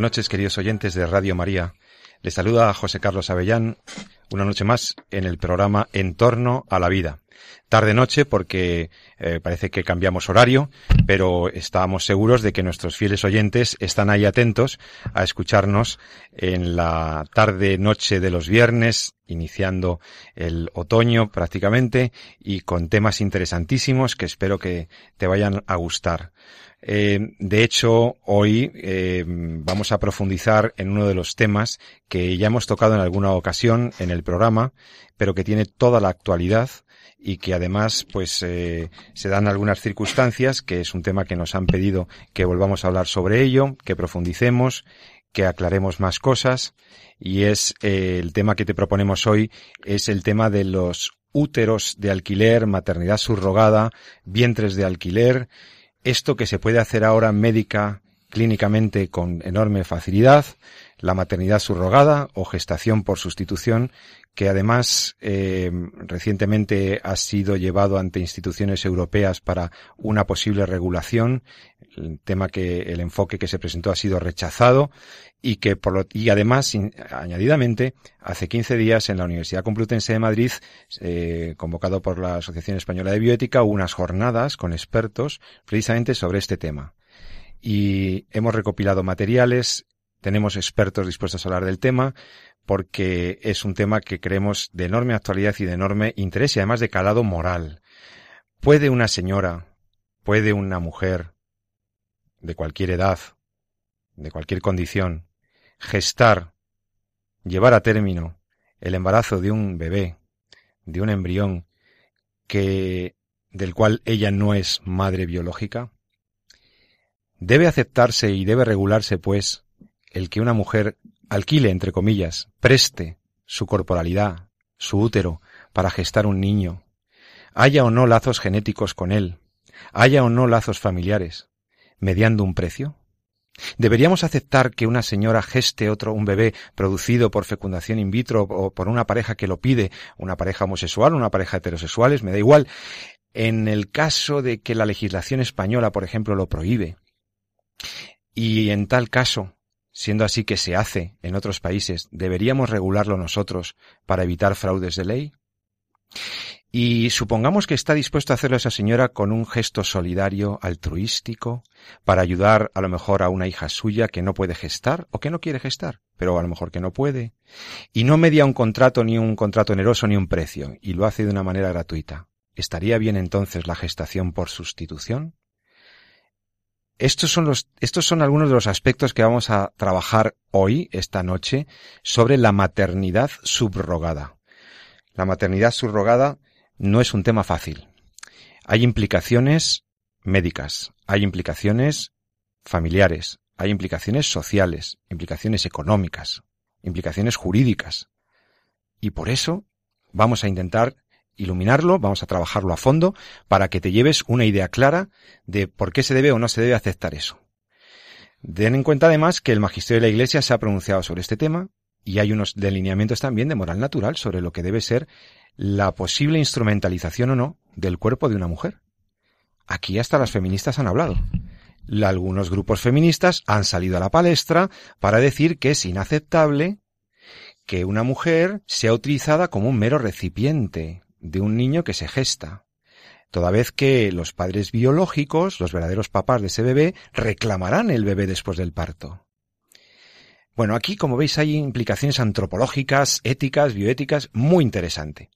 Buenas noches, queridos oyentes de Radio María. Les saluda José Carlos Avellán, una noche más en el programa En torno a la vida. Tarde noche porque eh, parece que cambiamos horario, pero estábamos seguros de que nuestros fieles oyentes están ahí atentos a escucharnos en la tarde noche de los viernes, iniciando el otoño prácticamente y con temas interesantísimos que espero que te vayan a gustar. Eh, de hecho, hoy eh, vamos a profundizar en uno de los temas que ya hemos tocado en alguna ocasión en el programa, pero que tiene toda la actualidad y que además pues eh, se dan algunas circunstancias que es un tema que nos han pedido que volvamos a hablar sobre ello, que profundicemos, que aclaremos más cosas y es el tema que te proponemos hoy es el tema de los úteros de alquiler, maternidad subrogada, vientres de alquiler esto que se puede hacer ahora médica, clínicamente con enorme facilidad, la maternidad subrogada o gestación por sustitución, que además eh, recientemente ha sido llevado ante instituciones europeas para una posible regulación, el tema que el enfoque que se presentó ha sido rechazado y que por lo, y además añadidamente hace 15 días en la Universidad Complutense de Madrid eh, convocado por la Asociación Española de Bioética hubo unas jornadas con expertos precisamente sobre este tema y hemos recopilado materiales tenemos expertos dispuestos a hablar del tema porque es un tema que creemos de enorme actualidad y de enorme interés y además de calado moral. ¿Puede una señora, puede una mujer de cualquier edad, de cualquier condición, gestar, llevar a término el embarazo de un bebé, de un embrión, que, del cual ella no es madre biológica? Debe aceptarse y debe regularse, pues, el que una mujer alquile, entre comillas, preste su corporalidad, su útero, para gestar un niño, haya o no lazos genéticos con él, haya o no lazos familiares, mediando un precio? ¿Deberíamos aceptar que una señora geste otro un bebé producido por fecundación in vitro o por una pareja que lo pide, una pareja homosexual, una pareja heterosexuales, me da igual, en el caso de que la legislación española, por ejemplo, lo prohíbe? Y en tal caso, siendo así que se hace en otros países, ¿deberíamos regularlo nosotros para evitar fraudes de ley? Y supongamos que está dispuesto a hacerlo esa señora con un gesto solidario, altruístico, para ayudar a lo mejor a una hija suya que no puede gestar o que no quiere gestar, pero a lo mejor que no puede, y no media un contrato ni un contrato oneroso ni un precio, y lo hace de una manera gratuita. ¿Estaría bien entonces la gestación por sustitución? Estos son los, estos son algunos de los aspectos que vamos a trabajar hoy, esta noche, sobre la maternidad subrogada. La maternidad subrogada no es un tema fácil. Hay implicaciones médicas, hay implicaciones familiares, hay implicaciones sociales, implicaciones económicas, implicaciones jurídicas. Y por eso vamos a intentar iluminarlo, vamos a trabajarlo a fondo para que te lleves una idea clara de por qué se debe o no se debe aceptar eso. Den en cuenta además que el magisterio de la Iglesia se ha pronunciado sobre este tema y hay unos delineamientos también de moral natural sobre lo que debe ser la posible instrumentalización o no del cuerpo de una mujer. Aquí hasta las feministas han hablado. Algunos grupos feministas han salido a la palestra para decir que es inaceptable que una mujer sea utilizada como un mero recipiente de un niño que se gesta, toda vez que los padres biológicos, los verdaderos papás de ese bebé, reclamarán el bebé después del parto. Bueno, aquí, como veis, hay implicaciones antropológicas, éticas, bioéticas, muy interesante.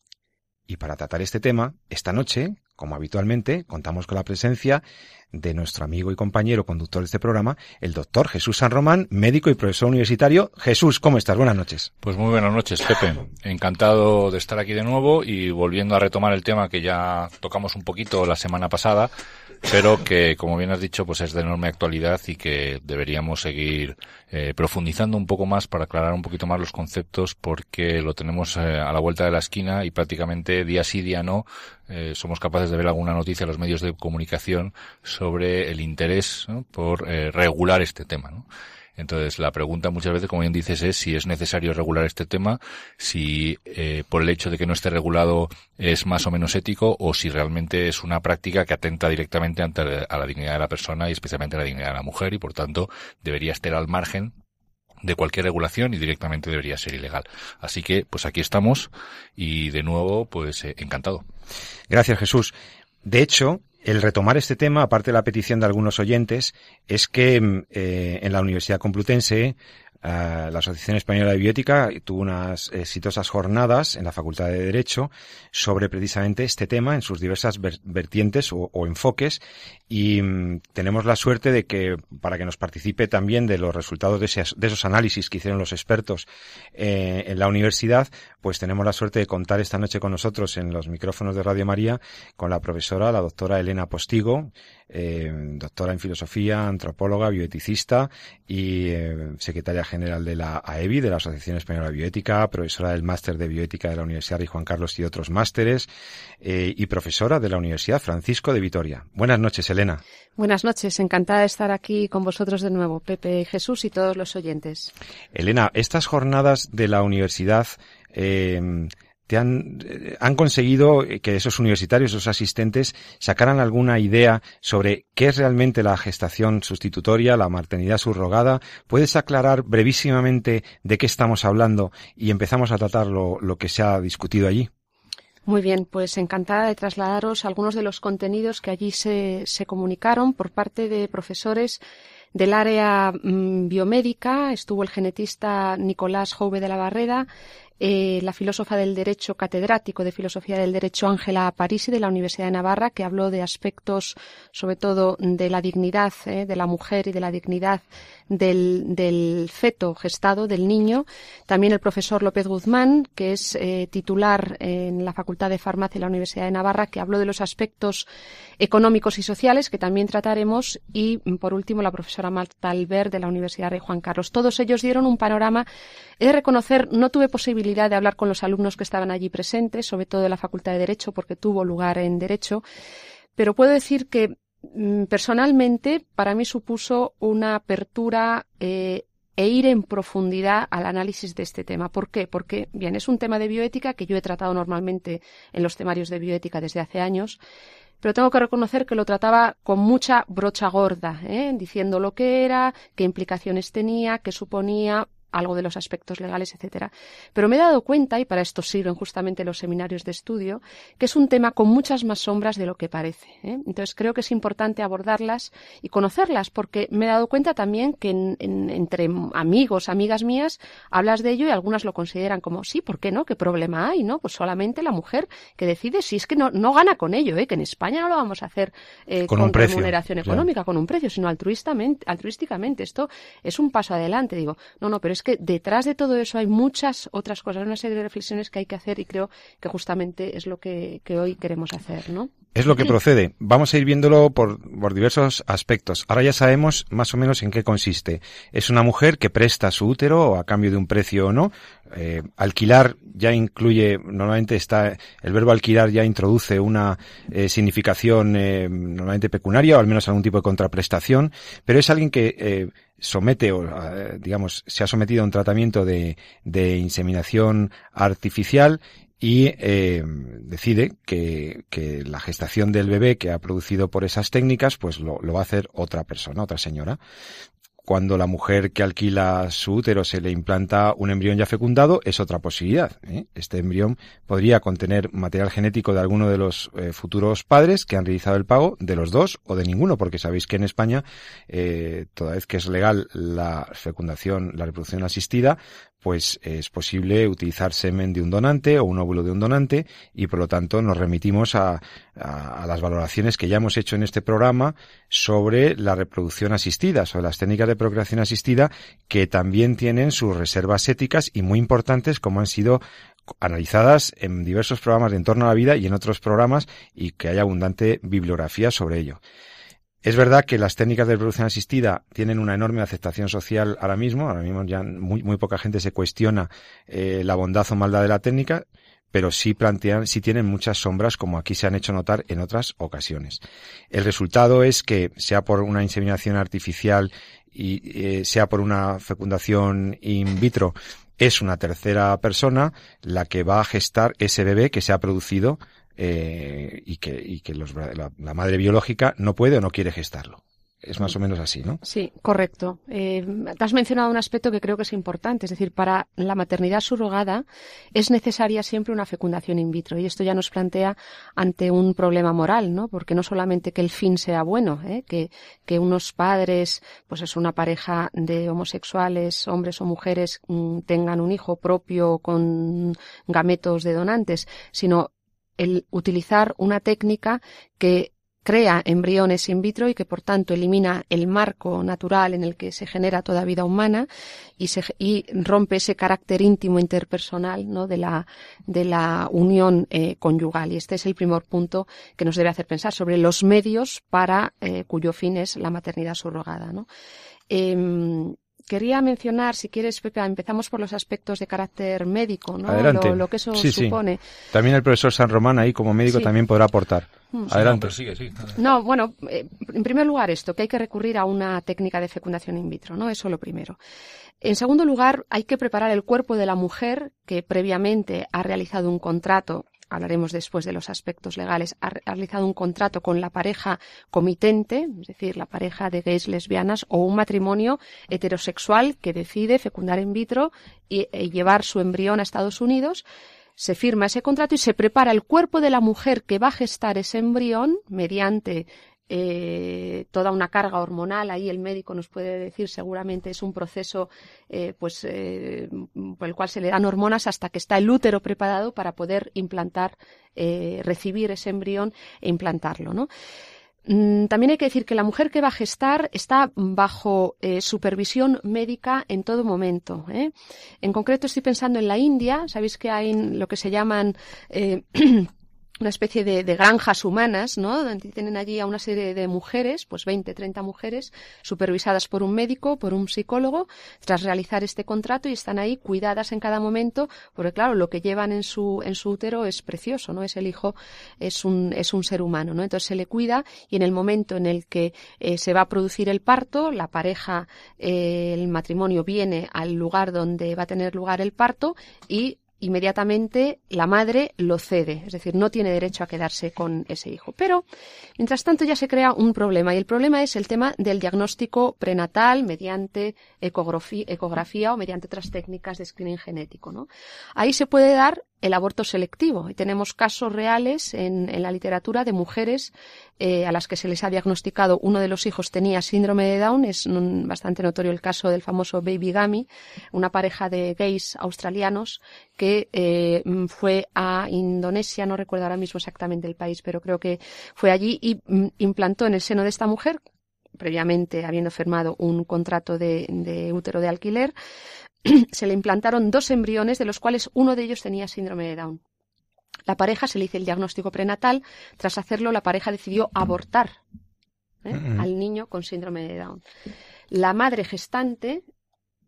Y para tratar este tema, esta noche, como habitualmente, contamos con la presencia de nuestro amigo y compañero conductor de este programa, el doctor Jesús San Román, médico y profesor universitario. Jesús, ¿cómo estás? Buenas noches. Pues muy buenas noches, Pepe. Encantado de estar aquí de nuevo y volviendo a retomar el tema que ya tocamos un poquito la semana pasada, pero que, como bien has dicho, pues es de enorme actualidad y que deberíamos seguir eh, profundizando un poco más para aclarar un poquito más los conceptos porque lo tenemos eh, a la vuelta de la esquina y prácticamente día sí, día no, eh, somos capaces de ver alguna noticia en los medios de comunicación sobre el interés por regular este tema. ¿no? Entonces, la pregunta muchas veces, como bien dices, es si es necesario regular este tema, si eh, por el hecho de que no esté regulado es más o menos ético o si realmente es una práctica que atenta directamente ante a la dignidad de la persona y especialmente la dignidad de la mujer y, por tanto, debería estar al margen de cualquier regulación y directamente debería ser ilegal. Así que, pues aquí estamos y de nuevo, pues eh, encantado. Gracias, Jesús. De hecho, el retomar este tema, aparte de la petición de algunos oyentes, es que mm, eh, en la Universidad Complutense eh, la Asociación Española de Bioética tuvo unas exitosas jornadas en la Facultad de Derecho sobre precisamente este tema en sus diversas vertientes o, enfoques y mm, tenemos la suerte de que para que nos participe también de los resultados de, esos análisis que hicieron los expertos eh, en la universidad, pues tenemos la suerte de contar esta noche con nosotros en los micrófonos de Radio María con la profesora, la doctora Elena Postigo, eh, doctora en filosofía, antropóloga, bioeticista y eh, secretaria general de la AEBI, de la Asociación Española de Bioética, profesora del máster de bioética de la Universidad de Juan Carlos y otros másteres eh, y profesora de la Universidad Francisco de Vitoria. Buenas noches, Elena. Buenas noches, encantada de estar aquí con vosotros de nuevo, Pepe, Jesús y todos los oyentes. Elena, estas jornadas de la universidad eh, te han, eh, han conseguido que esos universitarios, esos asistentes, sacaran alguna idea sobre qué es realmente la gestación sustitutoria, la maternidad subrogada. ¿Puedes aclarar brevísimamente de qué estamos hablando y empezamos a tratar lo, lo que se ha discutido allí? Muy bien, pues encantada de trasladaros algunos de los contenidos que allí se, se comunicaron por parte de profesores del área mm, biomédica. Estuvo el genetista Nicolás Jove de la Barreda, eh, la filósofa del derecho catedrático de filosofía del derecho Ángela Parisi de la Universidad de Navarra, que habló de aspectos sobre todo de la dignidad eh, de la mujer y de la dignidad del, feto gestado, del niño. También el profesor López Guzmán, que es eh, titular en la Facultad de Farmacia de la Universidad de Navarra, que habló de los aspectos económicos y sociales, que también trataremos. Y, por último, la profesora Marta Albert de la Universidad de Juan Carlos. Todos ellos dieron un panorama. He de reconocer, no tuve posibilidad de hablar con los alumnos que estaban allí presentes, sobre todo de la Facultad de Derecho, porque tuvo lugar en Derecho. Pero puedo decir que Mm, personalmente para mí supuso una apertura eh, e ir en profundidad al análisis de este tema. ¿Por qué? Porque, bien, es un tema de bioética que yo he tratado normalmente en los temarios de bioética desde hace años, pero tengo que reconocer que lo trataba con mucha brocha gorda, ¿eh? diciendo lo que era, qué implicaciones tenía, qué suponía, algo de los aspectos legales, etcétera. Pero me he dado cuenta, y para esto sirven justamente los seminarios de estudio, que es un tema con muchas más sombras de lo que parece. ¿eh? Entonces creo que es importante abordarlas y conocerlas, porque me he dado cuenta también que entre amigos, amigas mías, hablas de ello y algunas lo consideran como, sí, ¿por qué no? ¿Qué problema hay? ¿No? Pues solamente la mujer que decide si es que no, no gana con ello, ¿eh? que en España no lo vamos a hacer eh, con, remuneración económica, con un precio, sino altruistamente, altruísticamente. Esto es un paso adelante. Digo, no, no, pero es que detrás de todo eso hay muchas otras cosas, una serie de reflexiones que hay que hacer y creo que justamente es lo que, hoy queremos hacer, ¿no? Es lo que procede. Vamos a ir viéndolo por, por, diversos aspectos. Ahora ya sabemos más o menos en qué consiste. Es una mujer que presta su útero a cambio de un precio o no. Eh, alquilar ya incluye, normalmente está, el verbo alquilar ya introduce una eh, significación eh, normalmente pecuniaria o al menos algún tipo de contraprestación, pero es alguien que somete o digamos se ha sometido a un tratamiento de, de inseminación artificial y eh, decide que, que, la gestación del bebé que ha producido por esas técnicas pues lo, lo va a hacer otra persona, otra señora cuando la mujer que alquila su útero se le implanta un embrión ya fecundado, es otra posibilidad. ¿eh? Este embrión podría contener material genético de alguno de los eh, futuros padres que han realizado el pago, de los dos o de ninguno, porque sabéis que en España, eh, toda vez que es legal la fecundación, la reproducción asistida, pues es posible utilizar semen de un donante o un óvulo de un donante y por lo tanto nos remitimos a, a, las valoraciones que ya hemos hecho en este programa sobre la reproducción asistida, sobre las técnicas de procreación asistida que también tienen sus reservas éticas y muy importantes como han sido analizadas en diversos programas de entorno a la vida y en otros programas y que hay abundante bibliografía sobre ello. Es verdad que las técnicas de reproducción asistida tienen una enorme aceptación social ahora mismo. Ahora mismo ya muy, muy poca gente se cuestiona eh, la bondad o maldad de la técnica, pero sí plantean, sí tienen muchas sombras, como aquí se han hecho notar en otras ocasiones. El resultado es que, sea por una inseminación artificial y eh, sea por una fecundación in vitro, es una tercera persona la que va a gestar ese bebé que se ha producido eh, y que, y que los, la, madre biológica no puede o no quiere gestarlo. Es más o menos así, ¿no? Sí, correcto. Eh, has mencionado un aspecto que creo que es importante, es decir, para la maternidad subrogada es necesaria siempre una fecundación in vitro y esto ya nos plantea ante un problema moral, ¿no? Porque no solamente que el fin sea bueno, ¿eh? que, que unos padres, pues es una pareja de homosexuales, hombres o mujeres, mm, tengan un hijo propio con gametos de donantes, sino el utilizar una técnica que crea embriones in vitro y que por tanto elimina el marco natural en el que se genera toda vida humana y, se, y rompe ese carácter íntimo interpersonal ¿no? de, la, de la unión eh, conyugal. Y este es el primer punto que nos debe hacer pensar sobre los medios para eh, cuyo fin es la maternidad subrogada. ¿no? Eh, quería mencionar, si quieres, Pepe, empezamos por los aspectos de carácter médico, ¿no? Adelante. Lo, lo que eso sí, supone. Sí. También el profesor San Román ahí como médico Sí. también podrá aportar. Mm. Adelante. No, sigue, sigue. No, bueno, eh, en primer lugar esto, que hay que recurrir a una técnica de fecundación in vitro, ¿no? Eso lo primero. En segundo lugar, hay que preparar el cuerpo de la mujer que previamente ha realizado un contrato hablaremos después de los aspectos legales, ha realizado un contrato con la pareja comitente, es decir, la pareja de gays lesbianas, o un matrimonio heterosexual que decide fecundar in vitro y, y llevar su embrión a Estados Unidos, se firma ese contrato y se prepara el cuerpo de la mujer que va a gestar ese embrión mediante eh, toda una carga hormonal. Ahí el médico nos puede decir seguramente es un proceso eh, pues, eh, por el cual se le dan hormonas hasta que está el útero preparado para poder implantar, recibir ese embrión e implantarlo. ¿no? Mm, También hay que decir que la mujer que va a gestar está bajo supervisión médica en todo momento. En concreto estoy pensando en la India. Sabéis que hay lo que se llaman una especie de, de, granjas humanas, ¿no? Donde tienen allí a una serie de mujeres, pues 20, 30 mujeres, supervisadas por un médico, por un psicólogo, tras realizar este contrato y están ahí cuidadas en cada momento, porque claro, lo que llevan en su, en su útero es precioso, ¿no? Es el hijo, es un, es un ser humano, ¿no? Entonces se le cuida y en el momento en el que eh, se va a producir el parto, la pareja, eh, el matrimonio viene al lugar donde va a tener lugar el parto y inmediatamente la madre lo cede, es decir, no tiene derecho a quedarse con ese hijo. Pero, mientras tanto, ya se crea un problema y el problema es el tema del diagnóstico prenatal mediante ecografía, o mediante otras técnicas de screening genético. ¿no? Ahí se puede dar el aborto selectivo. Y tenemos casos reales en, en la literatura de mujeres eh, a las que se les ha diagnosticado uno de los hijos tenía síndrome de Down. Es bastante notorio el caso del famoso Baby Gami, una pareja de gays australianos que eh, fue a Indonesia, no recuerdo ahora mismo exactamente el país, pero creo que fue allí y mm, implantó en el seno de esta mujer previamente habiendo firmado un contrato de, de útero de alquiler, se le implantaron dos embriones, de los cuales uno de ellos tenía síndrome de Down. La pareja se le hizo el diagnóstico prenatal. Tras hacerlo, la pareja decidió abortar ¿eh? Al niño con síndrome de Down. La madre gestante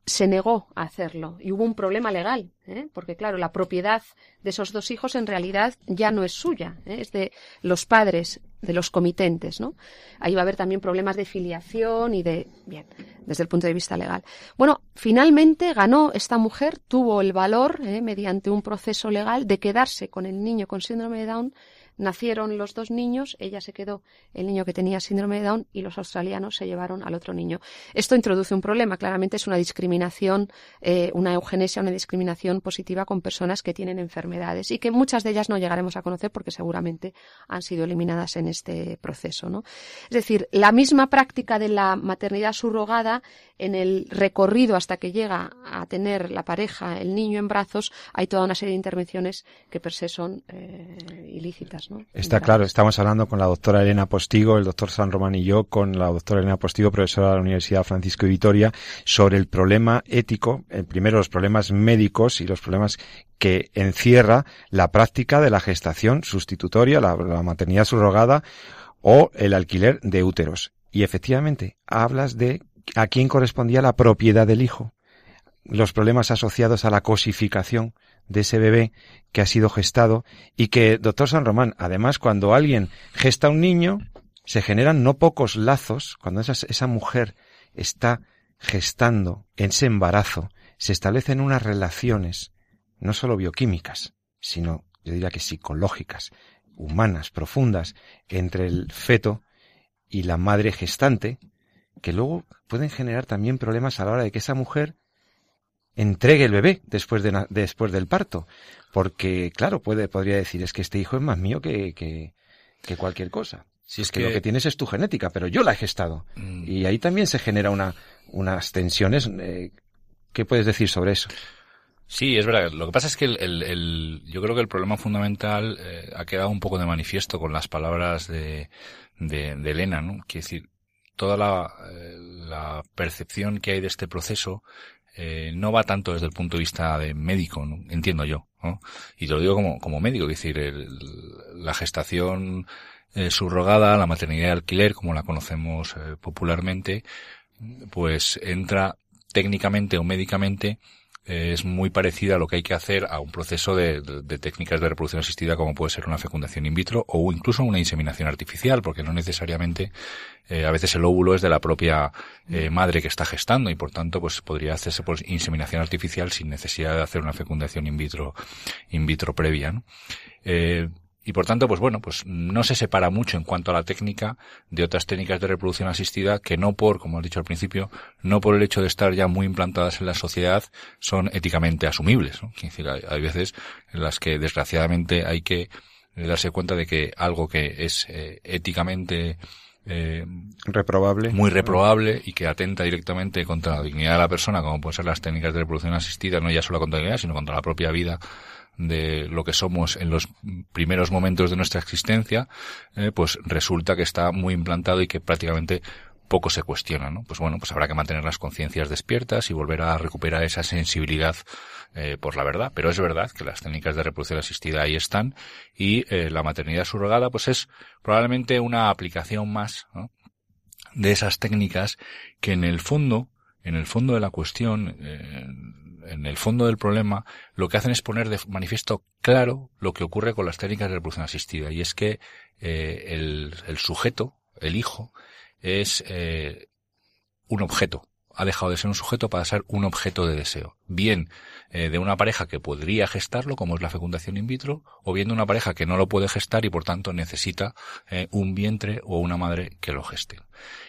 se negó a hacerlo y hubo un problema legal, ¿eh? porque claro, la propiedad de esos dos hijos en realidad ya no es suya, ¿eh? es de los padres, de los comitentes, ¿no? Ahí va a haber también problemas de filiación y de, bien, desde el punto de vista legal. Bueno, finalmente ganó esta mujer, tuvo el valor, ¿eh? mediante un proceso legal, de quedarse con el niño con síndrome de Down nacieron los dos niños, ella se quedó el niño que tenía síndrome de Down y los australianos se llevaron al otro niño. Esto introduce un problema, claramente es una discriminación, eh, una eugenesia, una discriminación positiva con personas que tienen enfermedades y que muchas de ellas no llegaremos a conocer porque seguramente han sido eliminadas en este proceso. ¿no? Es decir, la misma práctica de la maternidad subrogada en el recorrido hasta que llega a tener la pareja, el niño en brazos, hay toda una serie de intervenciones que per se son eh, ilícitas. ¿No? Está claro, estamos hablando con la doctora Elena Postigo, el doctor San Román y yo, con la doctora Elena Postigo, profesora de la Universidad Francisco de Vitoria, sobre el problema ético, primero los problemas médicos y los problemas que encierra la práctica de la gestación sustitutoria, la, la maternidad subrogada o el alquiler de úteros. Y efectivamente, hablas de a quién correspondía la propiedad del hijo, los problemas asociados a la cosificación de ese bebé que ha sido gestado y que, doctor San Román, además cuando alguien gesta un niño, se generan no pocos lazos, cuando esa, esa mujer está gestando en ese embarazo, se establecen unas relaciones, no solo bioquímicas, sino, yo diría que psicológicas, humanas, profundas, entre el feto y la madre gestante, que luego pueden generar también problemas a la hora de que esa mujer entregue el bebé después, de, después del parto. Porque, claro, puede, podría decir, es que este hijo es más mío que, que, que cualquier cosa. Si es que, lo que tienes es tu genética, pero yo la he gestado. Mm. Y ahí también se genera una, unas tensiones. Eh, ¿Qué puedes decir sobre eso? Sí, es verdad. Lo que pasa es que el, el, yo creo que el problema fundamental eh, ha quedado un poco de manifiesto con las palabras de, de, de Elena, ¿no? Quiere decir, toda la, eh, la, percepción que hay de este proceso eh, no va tanto desde el punto de vista de médico, entiendo yo, ¿no? y te lo digo como, como médico, es decir, el, la gestación eh, subrogada, la maternidad de alquiler, como la conocemos eh, popularmente, pues entra técnicamente o médicamente es muy parecida a lo que hay que hacer a un proceso de, de, técnicas de reproducción asistida como puede ser una fecundación in vitro o incluso una inseminación artificial, porque no necesariamente eh, a veces el óvulo es de la propia eh, madre que está gestando y por tanto pues podría hacerse por inseminación artificial sin necesidad de hacer una fecundación in vitro in vitro previa. ¿no? Eh, y por tanto, pues bueno, pues no se separa mucho en cuanto a la técnica de otras técnicas de reproducción asistida que no por, como has dicho al principio, no por el hecho de estar ya muy implantadas en la sociedad son éticamente asumibles. ¿no? decir, hay, veces en las que desgraciadamente hay que darse cuenta de que algo que es eh, éticamente eh, reprobable. Muy reprobable y que atenta directamente contra la dignidad de la persona, como pueden ser las técnicas de reproducción asistida, no ya solo contra la dignidad, sino contra la propia vida de lo que somos en los primeros momentos de nuestra existencia, eh, pues resulta que está muy implantado y que prácticamente poco se cuestiona, ¿no? Pues bueno, pues habrá que mantener las conciencias despiertas y volver a recuperar esa sensibilidad eh, por la verdad. Pero es verdad que las técnicas de reproducción asistida ahí están y eh, la maternidad subrogada pues es probablemente una aplicación más de esas técnicas que en el fondo, en el fondo de la cuestión, eh, en el fondo del problema, lo que hacen es poner de manifiesto claro lo que ocurre con las técnicas de reproducción asistida. Y es que eh, el, el, sujeto, el hijo, es eh, un objeto. Ha dejado de ser un sujeto para ser un objeto de deseo. Bien eh, de una pareja que podría gestarlo, como es la fecundación in vitro, o bien de una pareja que no lo puede gestar y por tanto necesita eh, un vientre o una madre que lo geste.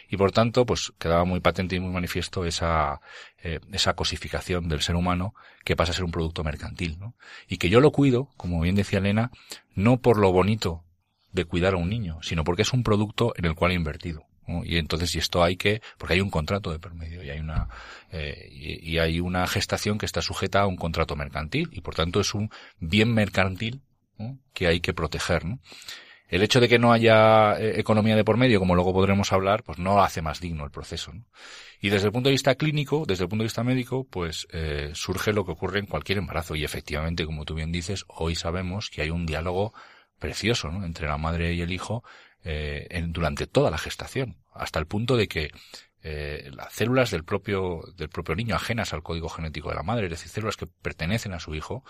Y por tanto, pues quedaba muy patente y muy manifiesto esa, eh, esa cosificación del ser humano que pasa a ser un producto mercantil, ¿no? Y que yo lo cuido, como bien decía Elena, no por lo bonito de cuidar a un niño, sino porque es un producto en el cual he invertido. Y entonces, y esto hay que, porque hay un contrato de permedio y hay una, eh, y, hay una gestación que está sujeta a un contrato mercantil y por tanto es un bien mercantil que hay que proteger, ¿no? El hecho de que no haya eh, economía de por medio, como luego podremos hablar, pues no hace más digno el proceso. ¿no? Y desde el punto de vista clínico, desde el punto de vista médico, pues eh, surge lo que ocurre en cualquier embarazo. Y efectivamente, como tú bien dices, hoy sabemos que hay un diálogo precioso ¿no? entre la madre y el hijo eh, en, durante toda la gestación, hasta el punto de que eh, las células del propio, del propio niño ajenas al código genético de la madre, es decir, células que pertenecen a su hijo,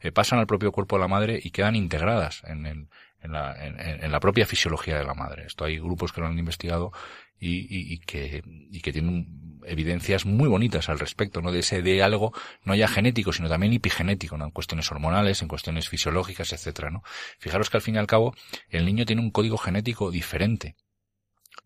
eh, pasan al propio cuerpo de la madre y quedan integradas en, en, en, la, en, la, propia fisiología de la madre. Esto hay grupos que lo han investigado y, y, y, que, y que tienen evidencias muy bonitas al respecto, ¿no? De ese de algo, no ya genético, sino también epigenético, ¿no? En cuestiones hormonales, en cuestiones fisiológicas, etcétera, ¿no? Fijaros que al fin y al cabo, el niño tiene un código genético diferente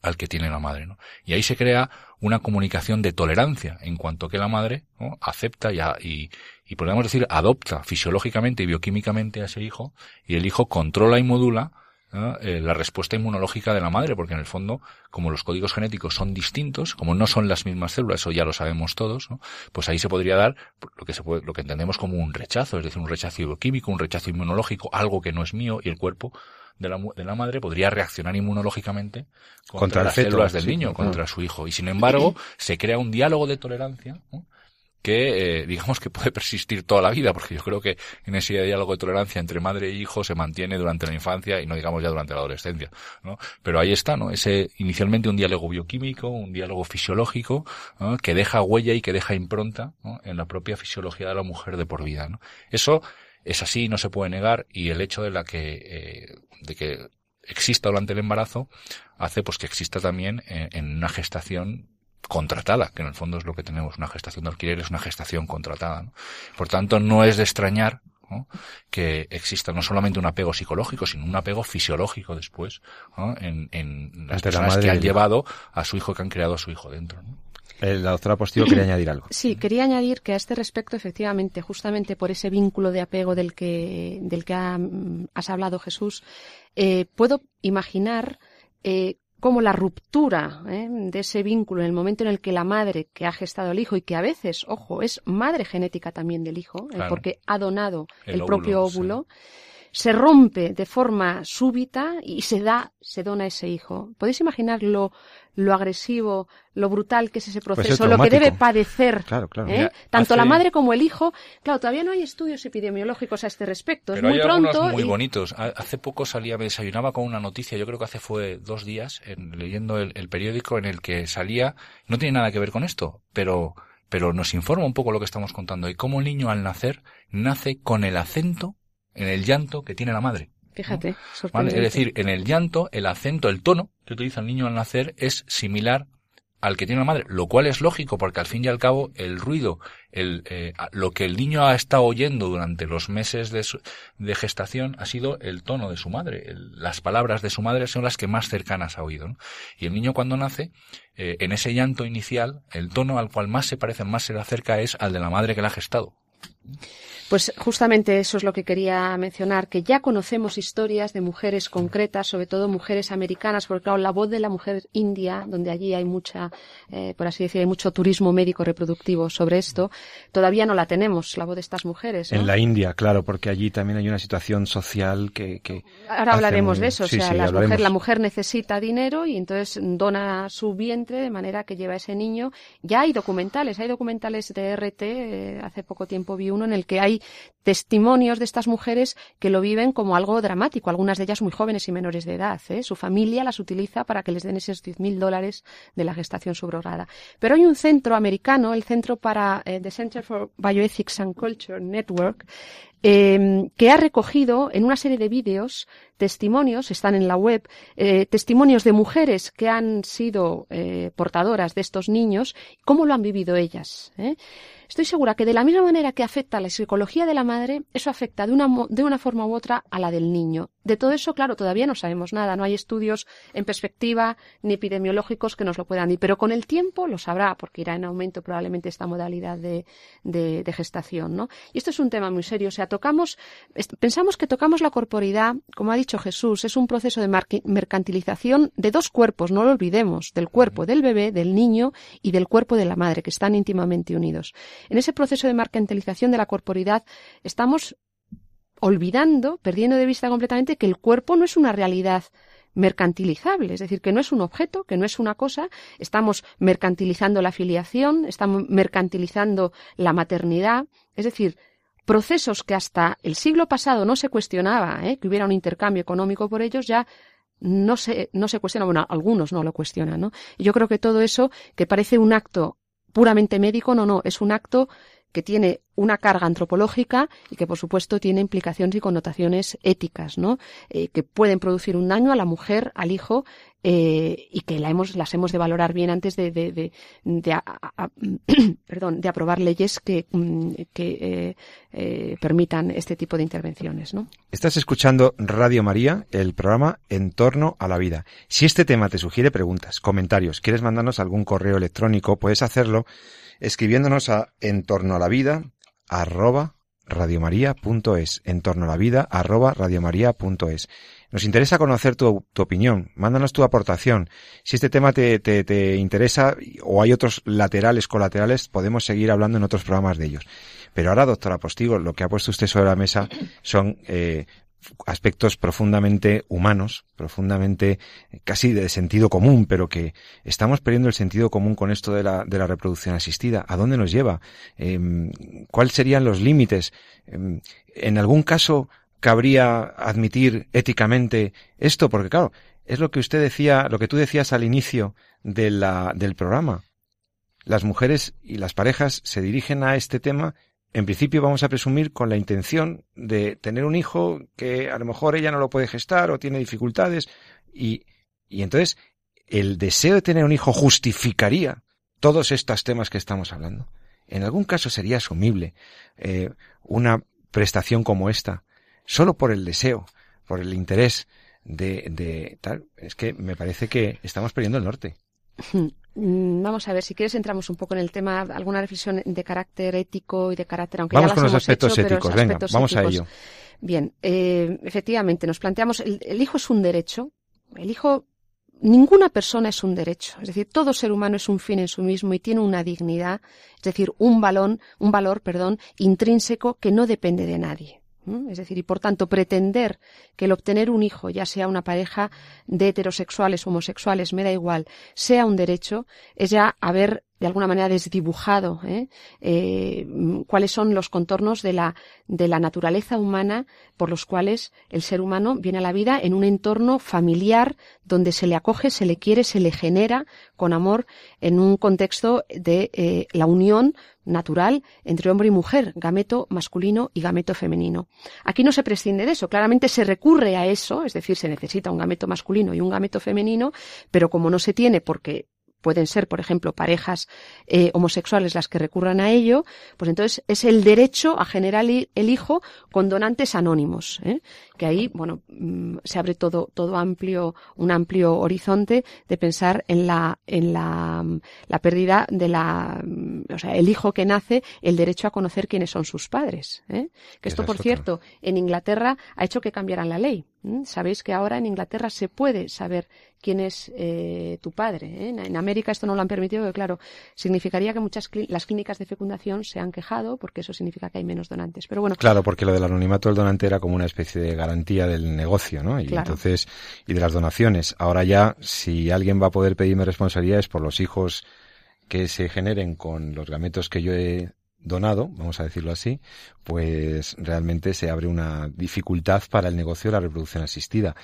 al que tiene la madre, ¿no? Y ahí se crea una comunicación de tolerancia en cuanto que la madre acepta y, y, y podemos decir adopta fisiológicamente y bioquímicamente a ese hijo y el hijo controla y modula eh, la respuesta inmunológica de la madre, porque en el fondo, como los códigos genéticos son distintos, como no son las mismas células, eso ya lo sabemos todos, ¿no? pues ahí se podría dar lo que se puede, lo que entendemos como un rechazo, es decir, un rechazo bioquímico, un rechazo inmunológico, algo que no es mío y el cuerpo de la, de la madre podría reaccionar inmunológicamente contra, las células del niño, contra su hijo. Y sin embargo, se crea un diálogo de tolerancia que eh, digamos que puede persistir toda la vida, porque yo creo que en ese diálogo de tolerancia entre madre e hijo se mantiene durante la infancia y no digamos ya durante la adolescencia, ¿no? Pero ahí está, ¿no? Ese inicialmente un diálogo bioquímico, un diálogo fisiológico, que deja huella y que deja impronta en la propia fisiología de la mujer de por vida, ¿no? Eso es así, no se puede negar y el hecho de la que eh, de que exista durante el embarazo hace pues que exista también en, en una gestación contratada, que en el fondo es lo que tenemos, una gestación de alquiler es una gestación contratada. ¿no? Por tanto, no es de extrañar ¿no? que exista no solamente un apego psicológico, sino un apego fisiológico después ¿no? en, en, las personas que han llevado a su hijo, que han creado a su hijo dentro. ¿no? La doctora Postillo quería añadir algo. Sí, quería añadir que a este respecto, efectivamente, justamente por ese vínculo de apego del que, del que ha, has hablado, Jesús, eh, puedo imaginar eh, como la ruptura ¿eh? de ese vínculo en el momento en el que la madre que ha gestado al hijo y que a veces, ojo, es madre genética también del hijo, claro. porque ha donado el, el propio óvulo, sí. Se rompe de forma súbita y se da, se dona ese hijo. ¿Podéis imaginar lo, lo agresivo, lo brutal que es ese proceso, pues lo que debe padecer claro, claro. ¿eh? Mira, tanto hace... la madre como el hijo. Claro, todavía no hay estudios epidemiológicos a este respecto. Pero es muy hay pronto. muy y... bonitos. Hace poco salía, me desayunaba con una noticia, yo creo que hace fue dos días, en, leyendo el, el periódico en el que salía, no tiene nada que ver con esto, pero pero nos informa un poco lo que estamos contando y cómo el niño al nacer nace con el acento en el llanto que tiene la madre. Fíjate, ¿no? ¿Vale? Es decir, en el llanto, el acento, el tono que utiliza el niño al nacer es similar al que tiene la madre, lo cual es lógico porque al fin y al cabo el ruido, el, eh, lo que el niño ha estado oyendo durante los meses de, su, de gestación ha sido el tono de su madre, el, las palabras de su madre son las que más cercanas ha oído. ¿no? Y el niño cuando nace, eh, en ese llanto inicial, el tono al cual más se parece, más se le acerca es al de la madre que la ha gestado. Pues justamente eso es lo que quería mencionar, que ya conocemos historias de mujeres concretas, sobre todo mujeres americanas, porque claro, la voz de la mujer india, donde allí hay mucha, eh, por así decir, hay mucho turismo médico reproductivo sobre esto, todavía no la tenemos, la voz de estas mujeres. ¿no? En la India, claro, porque allí también hay una situación social que... que Ahora hablaremos muy... de eso, sí, o sea, sí, la mujer, la mujer necesita dinero y entonces dona su vientre de manera que lleva a ese niño. Ya hay documentales, hay documentales de RT, eh, hace poco tiempo vi uno en el que hay testimonios de estas mujeres que lo viven como algo dramático, algunas de ellas muy jóvenes y menores de edad. ¿eh? Su familia las utiliza para que les den esos 10.000 dólares de la gestación subrogada. Pero hay un centro americano, el Centro para eh, The Center for Bioethics and Culture Network, eh, que ha recogido en una serie de vídeos testimonios, están en la web, eh, testimonios de mujeres que han sido portadoras de estos niños, cómo lo han vivido ellas. Estoy segura que de la misma manera que afecta a la psicología de la madre, eso afecta de una, de una forma u otra a la del niño. De todo eso, claro, todavía no sabemos nada, no hay estudios en perspectiva ni epidemiológicos que nos lo puedan decir, pero con el tiempo lo sabrá, porque irá en aumento probablemente esta modalidad de, de, de gestación, ¿no? Y esto es un tema muy serio, o sea, tocamos, pensamos que tocamos la corporidad, como ha dicho Jesús, es un proceso de mercantilización de dos cuerpos, no lo olvidemos, del cuerpo del bebé, del niño y del cuerpo de la madre, que están íntimamente unidos. En ese proceso de mercantilización de la corporidad estamos olvidando, perdiendo de vista completamente que el cuerpo no es una realidad mercantilizable, es decir, que no es un objeto, que no es una cosa, estamos mercantilizando la filiación, estamos mercantilizando la maternidad, es decir, procesos que hasta el siglo pasado no se cuestionaba, ¿eh? que hubiera un intercambio económico por ellos, ya no se, no se cuestiona, bueno, algunos no lo cuestionan, ¿no? Y yo creo que todo eso, que parece un acto puramente médico, no, no, es un acto que tiene una carga antropológica y que, por supuesto, tiene implicaciones y connotaciones éticas, ¿no? Eh, que pueden producir un daño a la mujer, al hijo, eh, y que las hemos de valorar bien antes de, de, de, de aprobar leyes que, que eh, permitan este tipo de intervenciones, ¿no? Estás escuchando Radio María, el programa En torno a la vida. Si este tema te sugiere preguntas, comentarios, quieres mandarnos algún correo electrónico, puedes hacerlo escribiéndonos a en torno a la vida arroba radiomaria.es, en torno a la vida arroba radiomaria.es. Nos interesa conocer tu, opinión, mándanos tu aportación. Si este tema te, te, te, interesa o hay otros laterales, colaterales, podemos seguir hablando en otros programas de ellos. Pero ahora, doctora Postigo, lo que ha puesto usted sobre la mesa son eh, aspectos profundamente humanos, profundamente casi de sentido común, pero que estamos perdiendo el sentido común con esto de la, de la reproducción asistida. ¿A dónde nos lleva? Eh, ¿Cuáles serían los límites? Em, en algún caso cabría admitir éticamente esto, porque claro, es lo que usted decía, lo que tú decías al inicio de la, del programa. Las mujeres y las parejas se dirigen a este tema en principio vamos a presumir con la intención de tener un hijo que a lo mejor ella no lo puede gestar o tiene dificultades y, y entonces el deseo de tener un hijo justificaría todos estos temas que estamos hablando. En algún caso sería asumible eh, una prestación como esta, solo por el deseo, por el interés de, de tal. Es que me parece que estamos perdiendo el norte. Mm, vamos a ver, si quieres entramos un poco en el tema, alguna reflexión de carácter ético y de carácter, aunque vamos ya con los los aspectos hecho, éticos, pero venga, vamos a ello. Bien, eh, efectivamente, nos planteamos, el, el hijo es un derecho, el hijo, ninguna persona es un derecho, es decir, todo ser humano es un fin en sí mismo y tiene una dignidad, es decir, un valor, un valor, perdón, intrínseco que no depende de nadie. Es decir, y por tanto pretender que el obtener un hijo, ya sea una pareja de heterosexuales homosexuales, me da igual, sea un derecho, es ya haber de alguna manera desdibujado ¿eh? Eh, cuáles son los contornos de la, de la naturaleza humana por los cuales el ser humano viene a la vida en un entorno familiar donde se le acoge, se le quiere, se le genera con amor en un contexto de eh, la unión natural entre hombre y mujer, gameto masculino y gameto femenino. Aquí no se prescinde de eso, claramente se recurre a eso, es decir, se necesita un gameto masculino y un gameto femenino, pero como no se tiene porque pueden ser, por ejemplo, parejas eh, homosexuales las que recurran a ello, pues entonces es el derecho a generar el hijo con donantes anónimos, ¿eh? que ahí, bueno, mm, se abre todo, todo amplio, un amplio horizonte de pensar en la, en la, mm, la pérdida de la, mm, o sea, el hijo que nace, el derecho a conocer quiénes son sus padres, ¿eh? que esto, por cierto, en Inglaterra ha hecho que cambiaran la ley. Sabéis que ahora en Inglaterra se puede saber quién es eh, tu padre. ¿eh? En América esto no lo han permitido, porque claro, significaría que muchas las clínicas de fecundación se han quejado, porque eso significa que hay menos donantes. Pero bueno. Claro, porque lo del anonimato del donante era como una especie de garantía del negocio, ¿no? Y entonces, y de las donaciones. Ahora ya, si alguien va a poder pedirme responsabilidades por los hijos que se generen con los gametos que yo he donado, vamos a decirlo así, pues realmente se abre una dificultad para el negocio de la reproducción asistida.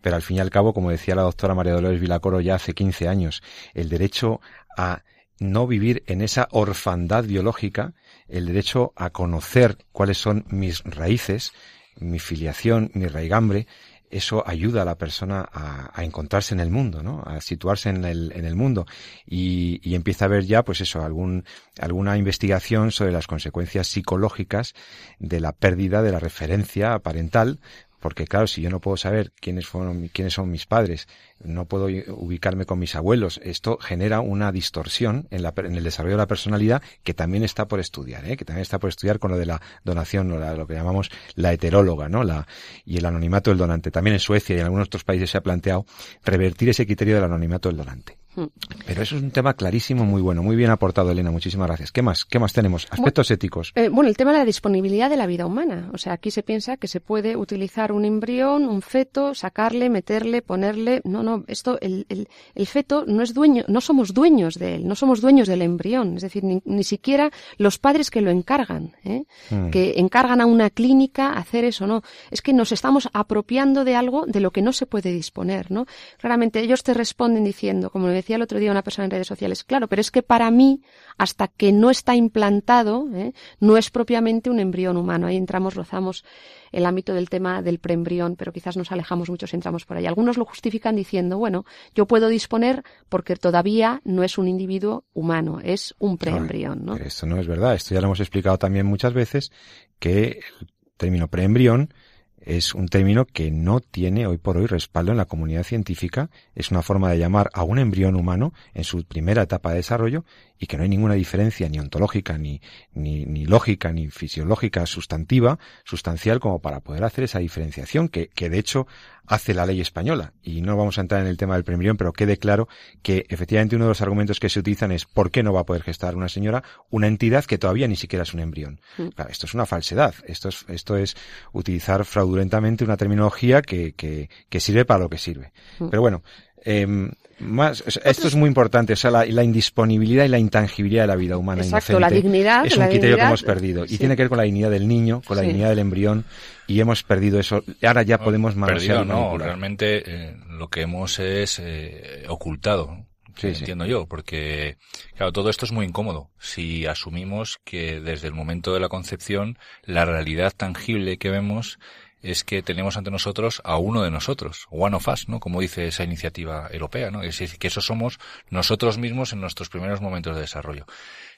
Pero al fin y al cabo, como decía la doctora María Dolores Vilacoro ya hace 15 años, el derecho a no vivir en esa orfandad biológica, el derecho a conocer cuáles son mis raíces, mi filiación, mi raigambre, eso ayuda a la persona a, a, encontrarse en el mundo, ¿no? A situarse en el, en el mundo. Y, y, empieza a haber ya, pues eso, algún, alguna investigación sobre las consecuencias psicológicas de la pérdida de la referencia parental porque claro, si yo no puedo saber quiénes fueron, quiénes son mis padres, no puedo ubicarme con mis abuelos, esto genera una distorsión en, la, en el desarrollo de la personalidad que también está por estudiar, ¿eh? que también está por estudiar con lo de la donación, o la, lo que llamamos la heteróloga, ¿no? La, y el anonimato del donante. También en Suecia y en algunos otros países se ha planteado revertir ese criterio del anonimato del donante. Hmm. Pero eso es un tema clarísimo, muy bueno, muy bien aportado, Elena. Muchísimas gracias. ¿Qué más? ¿Qué más tenemos? Aspectos bueno, éticos. Eh, bueno, el tema de la disponibilidad de la vida humana. O sea, aquí se piensa que se puede utilizar un embrión, un feto, sacarle, meterle, ponerle. No, no, esto, el, el, el feto no es dueño, no somos dueños de él, no somos dueños del embrión. Es decir, ni, ni siquiera los padres que lo encargan, ¿eh? hmm. que encargan a una clínica hacer eso, no. Es que nos estamos apropiando de algo de lo que no se puede disponer, ¿no? Claramente ellos te responden diciendo, como decía el otro día una persona en redes sociales, claro, pero es que para mí, hasta que no está implantado, ¿eh? no es propiamente un embrión humano. Ahí entramos, rozamos el ámbito del tema del preembrión, pero quizás nos alejamos mucho si entramos por ahí. Algunos lo justifican diciendo, bueno, yo puedo disponer porque todavía no es un individuo humano, es un preembrión. ¿no? Esto no es verdad. Esto ya lo hemos explicado también muchas veces, que el término preembrión es un término que no tiene hoy por hoy respaldo en la comunidad científica. Es una forma de llamar a un embrión humano en su primera etapa de desarrollo y que no hay ninguna diferencia ni ontológica, ni, ni, ni lógica, ni fisiológica sustantiva, sustancial, como para poder hacer esa diferenciación que, que de hecho hace la ley española. Y no vamos a entrar en el tema del premio, pero quede claro que efectivamente uno de los argumentos que se utilizan es ¿por qué no va a poder gestar una señora una entidad que todavía ni siquiera es un embrión? Mm. Claro, esto es una falsedad. Esto es, esto es utilizar fraudulentamente una terminología que, que, que sirve para lo que sirve. Mm. Pero bueno, eh, más, esto es muy importante, o sea, la, la, indisponibilidad y la intangibilidad de la vida humana Exacto, la dignidad. Es un criterio que hemos perdido. Y tiene que ver con la dignidad del niño, con la dignidad del embrión, y hemos perdido eso. Ahora ya podemos perdido, no, realmente eh, lo que hemos es eh, ocultado. Sí, entiendo yo, porque claro, todo esto es muy incómodo. Si asumimos que desde el momento de la concepción la realidad tangible que vemos es que tenemos ante nosotros a uno de nosotros, one of us, ¿no? Como dice esa iniciativa europea, ¿no? Es decir, que eso somos nosotros mismos en nuestros primeros momentos de desarrollo.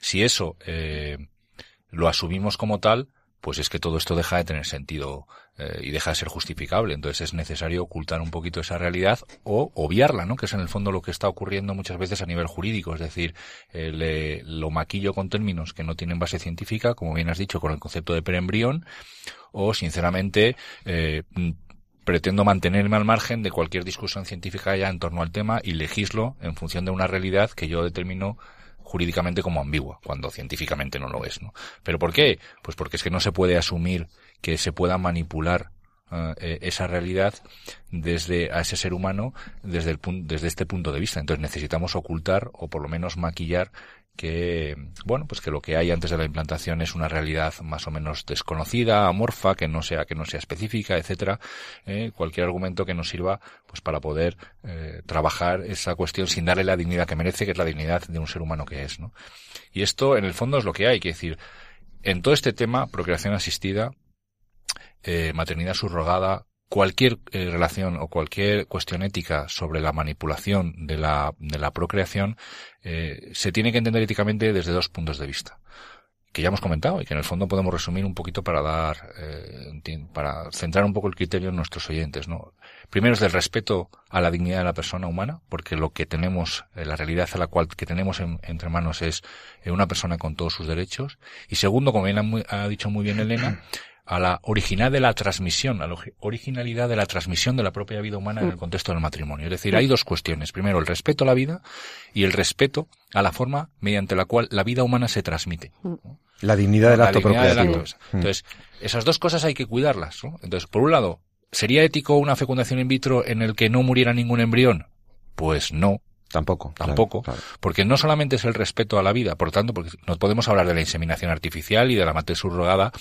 Si eso eh, lo asumimos como tal, pues es que todo esto deja de tener sentido eh, y deja de ser justificable. Entonces es necesario ocultar un poquito esa realidad o obviarla, ¿no? Que es en el fondo lo que está ocurriendo muchas veces a nivel jurídico. Es decir, eh, lo maquillo con términos que no tienen base científica, como bien has dicho, con el concepto de preembrión, o sinceramente eh, pretendo mantenerme al margen de cualquier discusión científica ya en torno al tema y legislo en función de una realidad que yo determino jurídicamente como ambigua, cuando científicamente no lo es, ¿no? ¿Pero por qué? Pues porque es que no se puede asumir que se pueda manipular eh, esa realidad desde a ese ser humano desde el desde este punto de vista. Entonces necesitamos ocultar o por lo menos maquillar que bueno pues que lo que hay antes de la implantación es una realidad más o menos desconocida amorfa que no sea que no sea específica etcétera eh, cualquier argumento que nos sirva pues para poder eh, trabajar esa cuestión sin darle la dignidad que merece que es la dignidad de un ser humano que es no y esto en el fondo es lo que hay que decir en todo este tema procreación asistida eh, maternidad subrogada cualquier eh, relación o cualquier cuestión ética sobre la manipulación de la, de la procreación eh, se tiene que entender éticamente desde dos puntos de vista que ya hemos comentado y que en el fondo podemos resumir un poquito para dar eh, para centrar un poco el criterio en nuestros oyentes no primero es del respeto a la dignidad de la persona humana porque lo que tenemos eh, la realidad a la cual que tenemos entre manos es eh, una persona con todos sus derechos. Y segundo como bien ha, ha dicho muy bien Elena a la originalidad de la transmisión, a la originalidad de la transmisión de la propia vida humana en el mm. contexto del matrimonio. Es decir, hay dos cuestiones. Primero, el respeto a la vida y el respeto a la forma mediante la cual la vida humana se transmite. Mm. La dignidad del acto propio. Mm. Entonces, esas dos cosas hay que cuidarlas. Entonces, por un lado, ¿sería ético una fecundación in vitro en el que no muriera ningún embrión? Pues no, Tampoco. Tampoco. Porque no solamente es el respeto a la vida, por tanto, porque no podemos hablar de la inseminación artificial y de la mate subrogada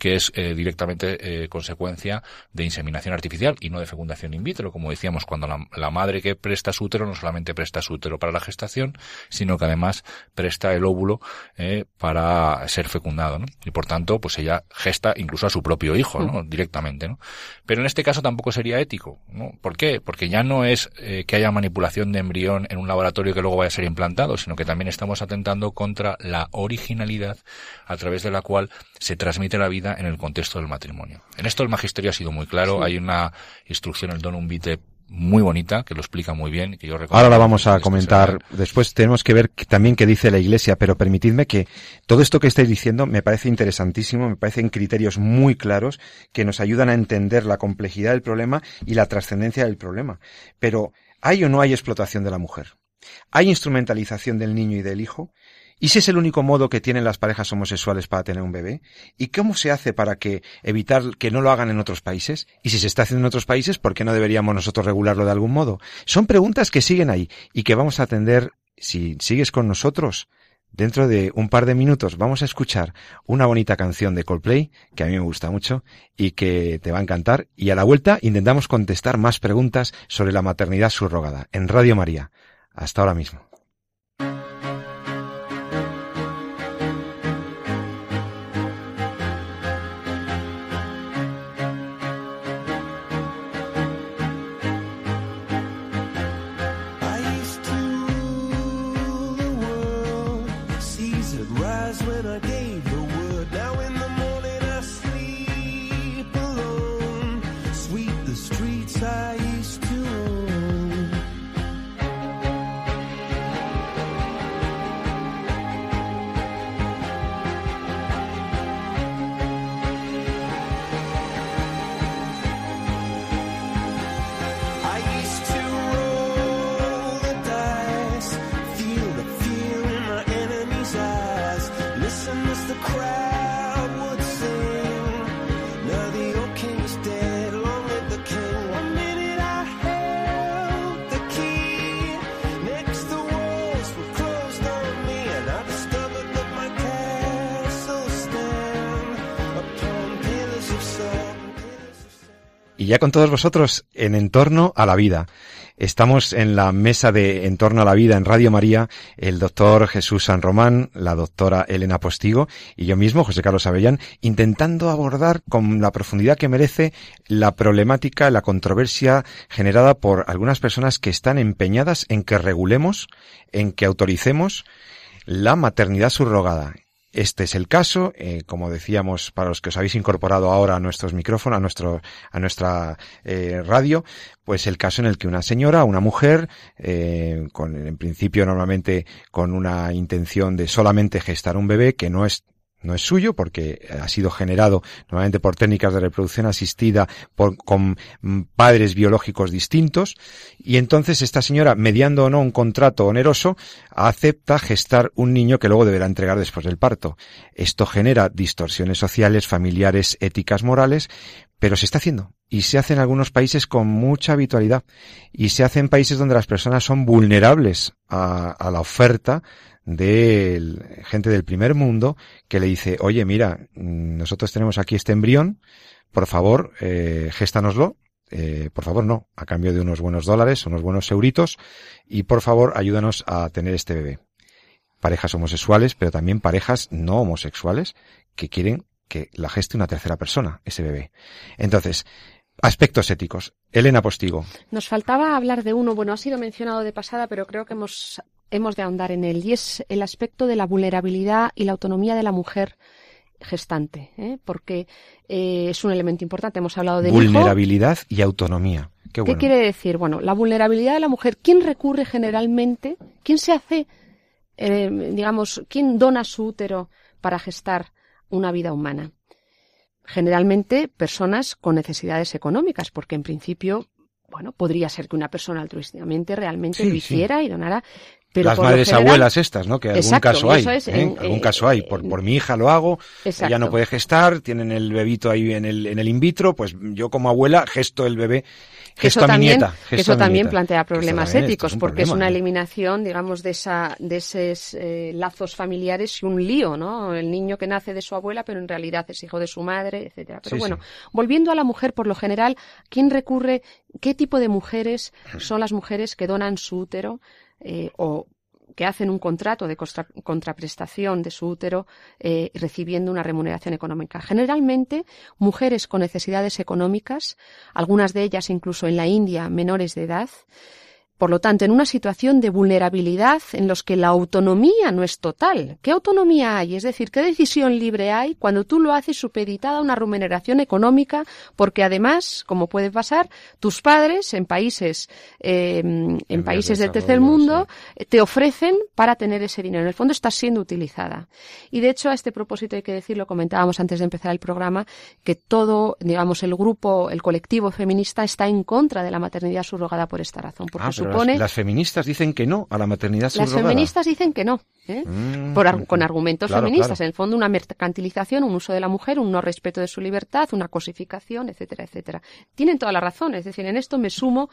que es eh, directamente eh, consecuencia de inseminación artificial y no de fecundación in vitro, como decíamos, cuando la, madre que presta su útero no solamente presta su útero para la gestación, sino que además presta el óvulo eh, para ser fecundado, ¿no? Y por tanto, pues ella gesta incluso a su propio hijo, ¿no? Mm. Directamente, ¿no? Pero en este caso tampoco sería ético, ¿no? ¿Por qué? Porque ya no es que haya manipulación de embrión en un laboratorio que luego vaya a ser implantado, sino que también estamos atentando contra la originalidad a través de la cual se transmite la vida en el contexto del matrimonio. En esto el magisterio ha sido muy claro. Hay una instrucción, el Donum Vitae, muy bonita, que lo explica muy bien. Que yo Ahora la vamos a comentar. Después tenemos que ver también qué dice la Iglesia, pero permitidme que todo esto que estáis diciendo me parece interesantísimo, me parecen criterios muy claros que nos ayudan a entender la complejidad del problema y la trascendencia del problema. Pero, ¿hay o no hay explotación de la mujer? ¿Hay instrumentalización del niño y del hijo? ¿Y si es el único modo que tienen las parejas homosexuales para tener un bebé? ¿Y cómo se hace para que evitar que no lo hagan en otros países? Y si se está haciendo en otros países, ¿por qué no deberíamos nosotros regularlo de algún modo? Son preguntas que siguen ahí y que vamos a atender si sigues con nosotros. Dentro de un par de minutos vamos a escuchar una bonita canción de Coldplay que a mí me gusta mucho y que te va a encantar y a la vuelta intentamos contestar más preguntas sobre la maternidad subrogada en Radio María. Hasta ahora mismo. rise when I gave the word. Now in ya con todos vosotros en Entorno a la Vida. Estamos en la mesa de Entorno a la Vida en Radio María, el doctor Jesús San Román, la doctora Elena Postigo y yo mismo, José Carlos Avellán, intentando abordar con la profundidad que merece la problemática, la controversia generada por algunas personas que están empeñadas en que regulemos, en que autoricemos la maternidad subrogada este es el caso, eh, como decíamos, para los que os habéis incorporado ahora a nuestros micrófonos, a nuestro, a nuestra eh, radio, pues el caso en el que una señora, una mujer, eh, con, en principio normalmente con una intención de solamente gestar un bebé, que no es no es suyo porque ha sido generado normalmente por técnicas de reproducción asistida por, con padres biológicos distintos y entonces esta señora, mediando o no un contrato oneroso, acepta gestar un niño que luego deberá entregar después del parto. Esto genera distorsiones sociales, familiares, éticas, morales, pero se está haciendo. Y se hace en algunos países con mucha habitualidad. Y se hace en países donde las personas son vulnerables a, la oferta de gente del primer mundo que le dice, oye, mira, nosotros tenemos aquí este embrión, por favor, eh, géstanoslo, eh, por favor no, a cambio de unos buenos dólares, unos buenos euritos, y por favor ayúdanos a tener este bebé. Parejas homosexuales, pero también parejas no homosexuales que quieren que la geste una tercera persona, ese bebé. Entonces, aspectos éticos. Elena Postigo. Nos faltaba hablar de uno, bueno, ha sido mencionado de pasada, pero creo que hemos hemos de ahondar en él y es el aspecto de la vulnerabilidad y la autonomía de la mujer gestante, ¿eh? porque eh, es un elemento importante. Hemos hablado de vulnerabilidad y autonomía. Qué, ¿Qué quiere decir? Bueno, la vulnerabilidad de la mujer. ¿Quién recurre generalmente? ¿Quién se hace, eh, digamos, quién dona su útero para gestar una vida humana? Generalmente personas con necesidades económicas, porque en principio bueno, podría ser que una persona altruísticamente realmente lo hiciera y donara, las madres abuelas estas, ¿no? Que algún caso hay. ¿eh? algún caso hay. Por, por mi hija lo hago, ella no puede gestar, tienen el bebito ahí en el, en el in vitro, pues yo como abuela gesto el bebé, mi nieta. eso también plantea problemas éticos, porque es una eliminación, digamos, de esa, de esos eh, lazos familiares y un lío, ¿no? El niño que nace de su abuela, pero en realidad es hijo de su madre, etcétera. Pero bueno, volviendo a la mujer, por lo general, ¿quién recurre? ¿Qué tipo de mujeres son las mujeres que donan su útero? eh, o que hacen un contrato de contraprestación de su útero eh, recibiendo una remuneración económica. Generalmente, mujeres con necesidades económicas, algunas de ellas incluso en la India menores de edad, por lo tanto, en una situación de vulnerabilidad en los que la autonomía no es total. ¿Qué autonomía hay? Es decir, ¿qué decisión libre hay cuando tú lo haces supeditada a una remuneración económica? Porque además, como puede pasar, tus padres en países, eh, en, países del tercer mundo te ofrecen para tener ese dinero. En el fondo estás siendo utilizada. Y de hecho, a este propósito hay que decirlo, comentábamos antes de empezar el programa, que todo, digamos, el grupo, el colectivo feminista está en contra de la maternidad subrogada por esta razón. Porque ah, las, feministas dicen que no a la maternidad subrogada. Las feministas dicen que no, ¿eh? mm, con argumentos feministas. En el fondo, una mercantilización, un uso de la mujer, un no respeto de su libertad, una cosificación, etcétera, etcétera. Tienen toda la razón. Es decir, en esto me sumo,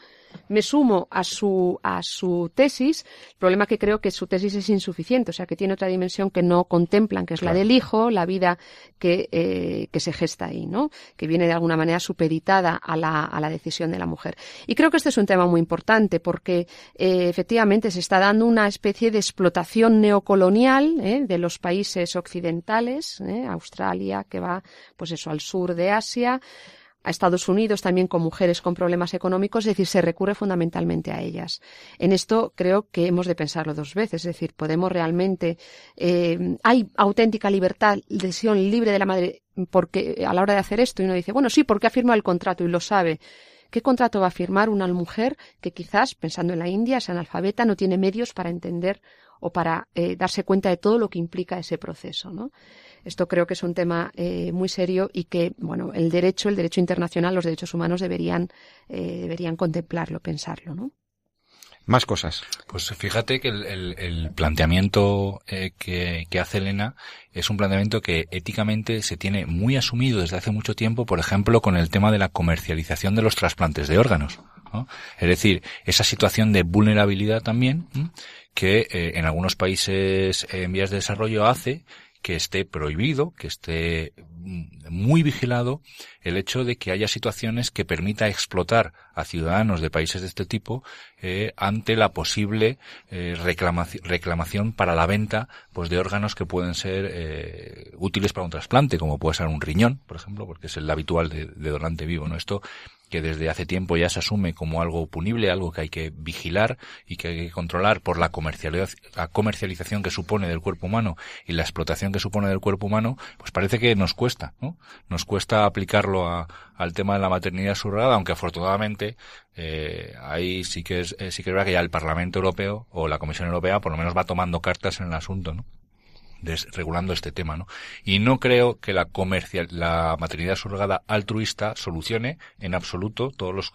me sumo a su, a su tesis. El problema que creo que su tesis es insuficiente, o sea, que tiene otra dimensión que no contemplan, que es la del hijo, la vida que, eh, que se gesta ahí, ¿no? Que viene de alguna manera supeditada a la, a la decisión de la mujer. Y creo que este es un tema muy importante porque que eh, efectivamente se está dando una especie de explotación neocolonial eh, de los países occidentales, eh, Australia, que va pues eso al sur de Asia, a Estados Unidos también con mujeres con problemas económicos, es decir, se recurre fundamentalmente a ellas. En esto creo que hemos de pensarlo dos veces, es decir, podemos realmente, hay auténtica libertad, decisión libre de la madre, porque a la hora de hacer esto uno dice, bueno, sí, porque ha firmado el contrato y lo sabe, ¿Qué contrato va a firmar una mujer que quizás, pensando en la India, es analfabeta, no tiene medios para entender o para eh, darse cuenta de todo lo que implica ese proceso, ¿no? Esto creo que es un tema eh, muy serio y que, bueno, el derecho, el derecho internacional, los derechos humanos deberían, eh, deberían contemplarlo, pensarlo, ¿no? Más cosas. Pues fíjate que el, planteamiento eh, que, hace Elena es un planteamiento que éticamente se tiene muy asumido desde hace mucho tiempo, por ejemplo, con el tema de la comercialización de los trasplantes de órganos. Es decir, esa situación de vulnerabilidad también que eh, en algunos países en vías de desarrollo hace que esté prohibido, que esté mm, muy vigilado el hecho de que haya situaciones que permita explotar a ciudadanos de países de este tipo eh, ante la posible eh, reclamación, para la venta pues de órganos que pueden ser eh, útiles para un trasplante, como puede ser un riñón, por ejemplo, porque es el habitual de, de donante vivo. ¿no? Esto que desde hace tiempo ya se asume como algo punible, algo que hay que vigilar y que hay que controlar por la, la comercialización que supone del cuerpo humano y la explotación que supone del cuerpo humano, pues parece que nos cuesta, ¿no? Nos cuesta aplicarlo a, al tema de la maternidad subrogada, aunque afortunadamente eh, ahí sí que es eh, sí que es verdad que ya el Parlamento Europeo o la Comisión Europea por lo menos va tomando cartas en el asunto, ¿no? Regulando este tema, ¿no? Y no creo que la comercial, la maternidad surrogada altruista solucione en absoluto todos los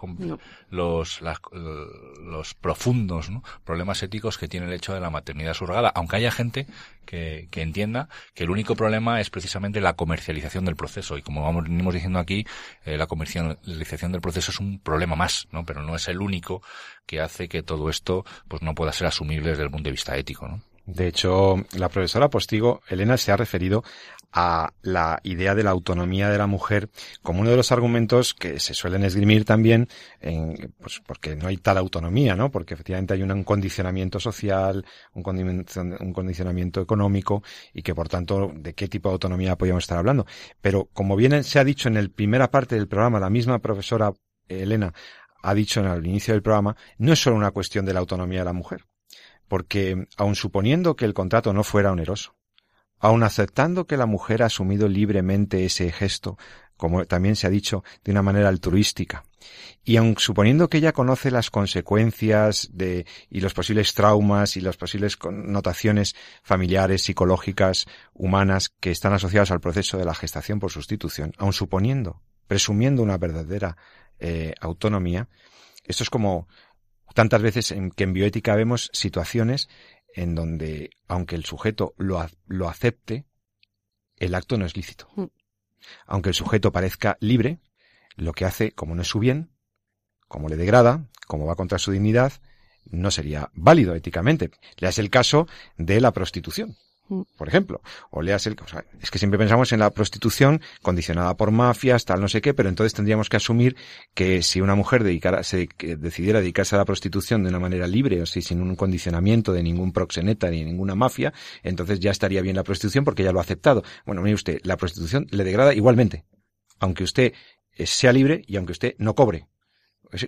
los los profundos problemas éticos que tiene el hecho de la maternidad surrogada, aunque haya gente que, que, entienda que el único problema es precisamente la comercialización del proceso y como vamos venimos diciendo aquí, eh, la comercialización del proceso es un problema más, ¿no? Pero no es el único que hace que todo esto pues no pueda ser asumible desde el punto de vista ético, ¿no? De hecho, la profesora Postigo, Elena, se ha referido a la idea de la autonomía de la mujer como uno de los argumentos que se suelen esgrimir también en, pues porque no hay tal autonomía, ¿no? Porque efectivamente hay un condicionamiento social, un, condicionamiento económico y que por tanto de qué tipo de autonomía podríamos estar hablando. Pero como bien se ha dicho en la primera parte del programa, la misma profesora Elena ha dicho en el inicio del programa, no es solo una cuestión de la autonomía de la mujer porque aun suponiendo que el contrato no fuera oneroso, aun aceptando que la mujer ha asumido libremente ese gesto, como también se ha dicho, de una manera altruística, y aun suponiendo que ella conoce las consecuencias de, y los posibles traumas y las posibles connotaciones familiares, psicológicas, humanas que están asociadas al proceso de la gestación por sustitución, aun suponiendo, presumiendo una verdadera eh, autonomía, esto es como tantas veces en que en bioética vemos situaciones en donde, aunque el sujeto lo, lo acepte, el acto no es lícito. Mm. Aunque el sujeto parezca libre, lo que hace, como no es su bien, como le degrada, como va contra su dignidad, no sería válido éticamente. Le es el caso de la prostitución. Por ejemplo. O leas el, o es que siempre pensamos en la prostitución condicionada por mafias, tal no sé qué, pero entonces tendríamos que asumir que si una mujer dedicara, se, decidiera dedicarse a la prostitución de una manera libre, o si sin un condicionamiento de ningún proxeneta ni ninguna mafia, entonces ya estaría bien la prostitución porque ya lo ha aceptado. Bueno, mire usted, la prostitución le degrada igualmente, aunque usted sea libre y aunque usted no cobre.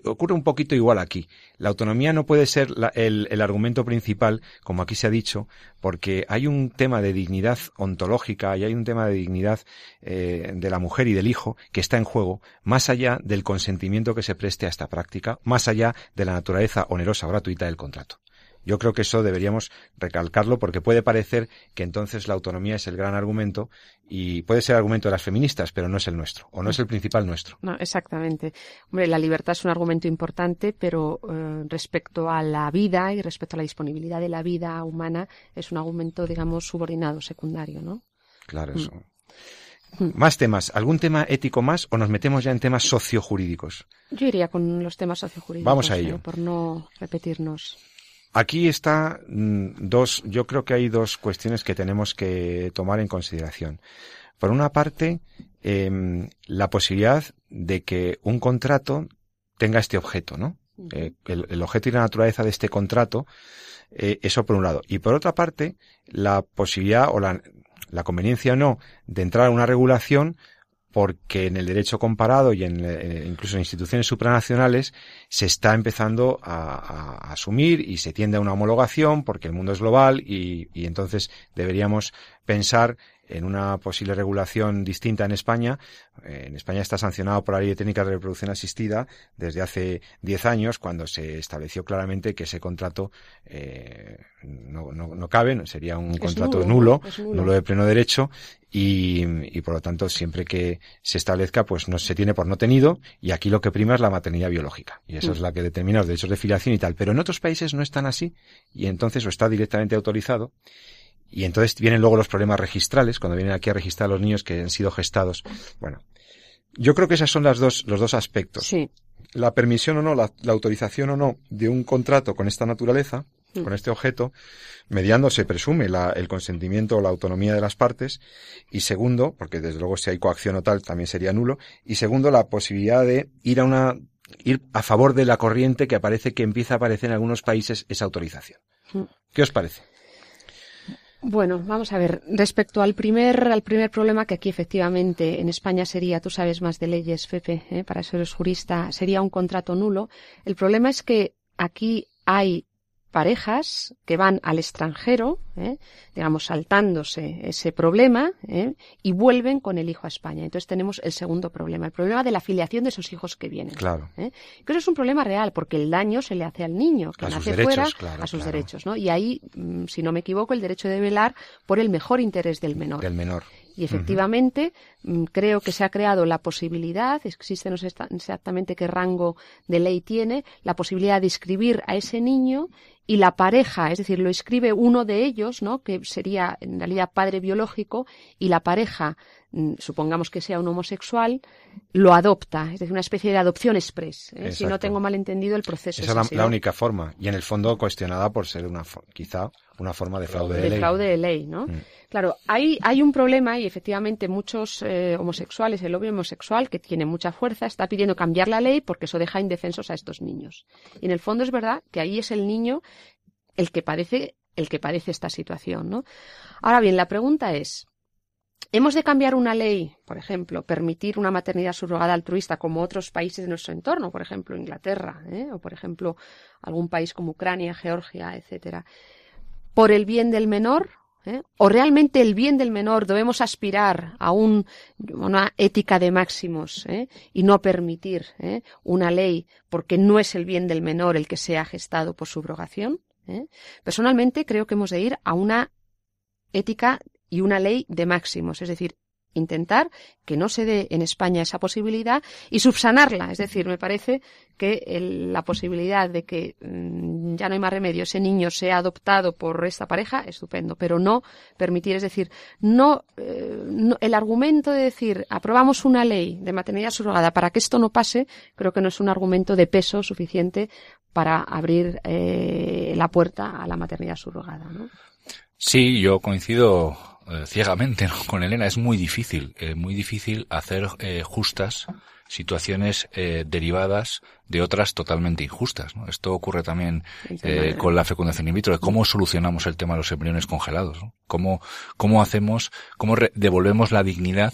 Ocurre un poquito igual aquí. La autonomía no puede ser el, el, argumento principal, como aquí se ha dicho, porque hay un tema de dignidad ontológica y hay un tema de dignidad eh, de la mujer y del hijo que está en juego, más allá del consentimiento que se preste a esta práctica, más allá de la naturaleza onerosa o gratuita del contrato. Yo creo que eso deberíamos recalcarlo porque puede parecer que entonces la autonomía es el gran argumento y puede ser el argumento de las feministas, pero no es el nuestro o no es el principal nuestro. No, exactamente. Hombre, la libertad es un argumento importante, pero eh, respecto a la vida y respecto a la disponibilidad de la vida humana es un argumento, digamos, subordinado, secundario, ¿no? Claro, mm. eso. Mm. Más temas. ¿Algún tema ético más o nos metemos ya en temas sociojurídicos? Yo iría con los temas sociojurídicos. Vamos a ello. Eh, por no repetirnos. Aquí está mm, dos, yo creo que hay dos cuestiones que tenemos que tomar en consideración. Por una parte, em, la posibilidad de que un contrato tenga este objeto, ¿no? Eh, el, objeto y la naturaleza de este contrato, eh, eso por un lado. Y por otra parte, la posibilidad o la, la conveniencia o no de entrar a una regulación porque en el derecho comparado y en, eh, incluso en instituciones supranacionales se está empezando a, a, asumir y se tiende a una homologación porque el mundo es global y, y entonces deberíamos pensar en una posible regulación distinta en España. Eh, en España está sancionado por la Ley de Técnicas de Reproducción Asistida desde hace 10 años, cuando se estableció claramente que ese contrato eh, no, no, no, cabe, sería un contrato nulo, nulo, de pleno derecho, y, y, por lo tanto siempre que se establezca pues no se tiene por no tenido y aquí lo que prima es la maternidad biológica y esa es mm. la que determina los derechos de filiación y tal pero en otros países no están así y entonces o está directamente autorizado y entonces vienen luego los problemas registrales, cuando vienen aquí a registrar a los niños que han sido gestados. Bueno, yo creo que esos son las dos, los dos aspectos. Sí. La permisión o no, la, autorización o no de un contrato con esta naturaleza mm. con este objeto, mediando se presume la, el consentimiento o la autonomía de las partes, y segundo, porque desde luego si hay coacción o tal también sería nulo, y segundo, la posibilidad de ir a una ir a favor de la corriente que aparece que empieza a aparecer en algunos países esa autorización. Mm. ¿Qué os parece? Bueno, vamos a ver. Respecto al primer, al primer problema, que aquí efectivamente en España sería, tú sabes más de leyes, Pepe, ¿eh? para eres jurista, sería un contrato nulo. El problema es que aquí hay parejas que van al extranjero, ¿eh? digamos, saltándose ese problema, ¿eh? y vuelven con el hijo a España. Entonces tenemos el segundo problema, el problema de la filiación de esos hijos que vienen. Claro. ¿eh? Que eso es un problema real, porque el daño se le hace al niño, que nace fuera, a sus derechos, ¿no? Y ahí, mm, si no me equivoco, el derecho de velar por el mejor interés del menor. Del menor. Y efectivamente, mm, creo que se ha creado la posibilidad, existe no sé exactamente qué rango de ley tiene, la posibilidad de inscribir a ese niño y la pareja, es decir, lo escribe uno de ellos, ¿no? que sería en realidad padre biológico, y la pareja, mm, supongamos que sea un homosexual, lo adopta, es decir, una especie de adopción express. ¿eh? Si no tengo mal entendido el proceso. Esa es la, única forma, y en el fondo cuestionada por ser una quizá una forma de fraude de, de ley. fraude de ley, ¿no? Mm. Claro, hay, hay un problema y efectivamente muchos eh, homosexuales, el lobby homosexual, que tiene mucha fuerza, está pidiendo cambiar la ley porque eso deja indefensos a estos niños. Y en el fondo es verdad que ahí es el niño el que padece, el que padece esta situación, ¿no? Ahora bien, la pregunta es, ¿Hemos de cambiar una ley, por ejemplo, permitir una maternidad subrogada altruista como otros países de nuestro entorno, por ejemplo Inglaterra, ¿eh? o por ejemplo algún país como Ucrania, Georgia, etcétera, por el bien del menor ¿eh? ¿O realmente el bien del menor debemos aspirar a una ética de máximos ¿eh? y no permitir ¿eh? una ley porque no es el bien del menor el que sea gestado por subrogación? Personalmente creo que hemos de ir a una ética y una ley de máximos, es decir, intentar que no se dé en España esa posibilidad y subsanarla. Es decir, me parece que la posibilidad de que mm, ya no hay más remedio, ese niño sea adoptado por esta pareja, estupendo, pero no permitir, es decir, no, eh, el argumento de decir aprobamos una ley de maternidad subrogada para que esto no pase, creo que no es un argumento de peso suficiente para abrir eh, la puerta a la maternidad subrogada. ¿no? Sí, yo coincido eh, ciegamente con Elena. Es muy difícil, eh, muy difícil hacer eh, justas situaciones derivadas de otras totalmente injustas. Esto ocurre también con la fecundación in vitro. ¿Cómo solucionamos el tema de los embriones congelados? ¿Cómo, cómo hacemos, cómo devolvemos la dignidad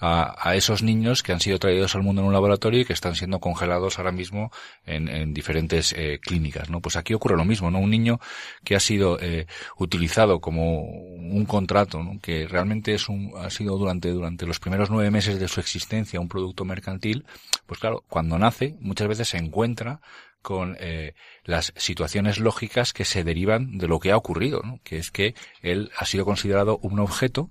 a, esos niños que han sido traídos al mundo en un laboratorio y que están siendo congelados ahora mismo en, diferentes eh, clínicas, ¿no? Pues aquí ocurre lo mismo, ¿no? Un niño que ha sido eh, utilizado como un contrato, ¿no? que realmente es un, ha sido durante, durante los primeros nueve meses de su existencia un producto mercantil, pues claro, cuando nace muchas veces se encuentra con eh, las situaciones lógicas que se derivan de lo que ha ocurrido, ¿no? que es que él ha sido considerado un objeto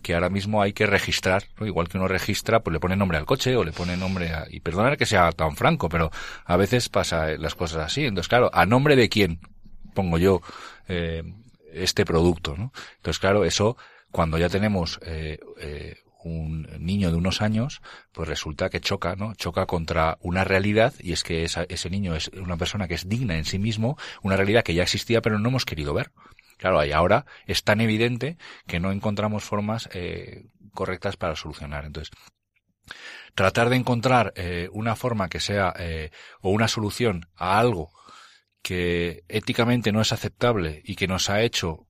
que ahora mismo hay que registrar, igual que uno registra, pues le pone nombre al coche o le pone nombre a... Y perdonar que sea tan franco, pero a veces pasa las cosas así. Entonces, claro, ¿a nombre de quién pongo yo eh, este producto? ¿no? Entonces, claro, eso cuando ya tenemos eh, eh, un niño de unos años, pues resulta que choca, ¿no? Choca contra una realidad y es que ese niño es una persona que es digna en sí mismo, una realidad que ya existía pero no hemos querido ver. Claro, y ahora es tan evidente que no encontramos formas eh, correctas para solucionar. Entonces, tratar de encontrar eh, una forma que sea eh, o una solución a algo que éticamente no es aceptable y que nos ha hecho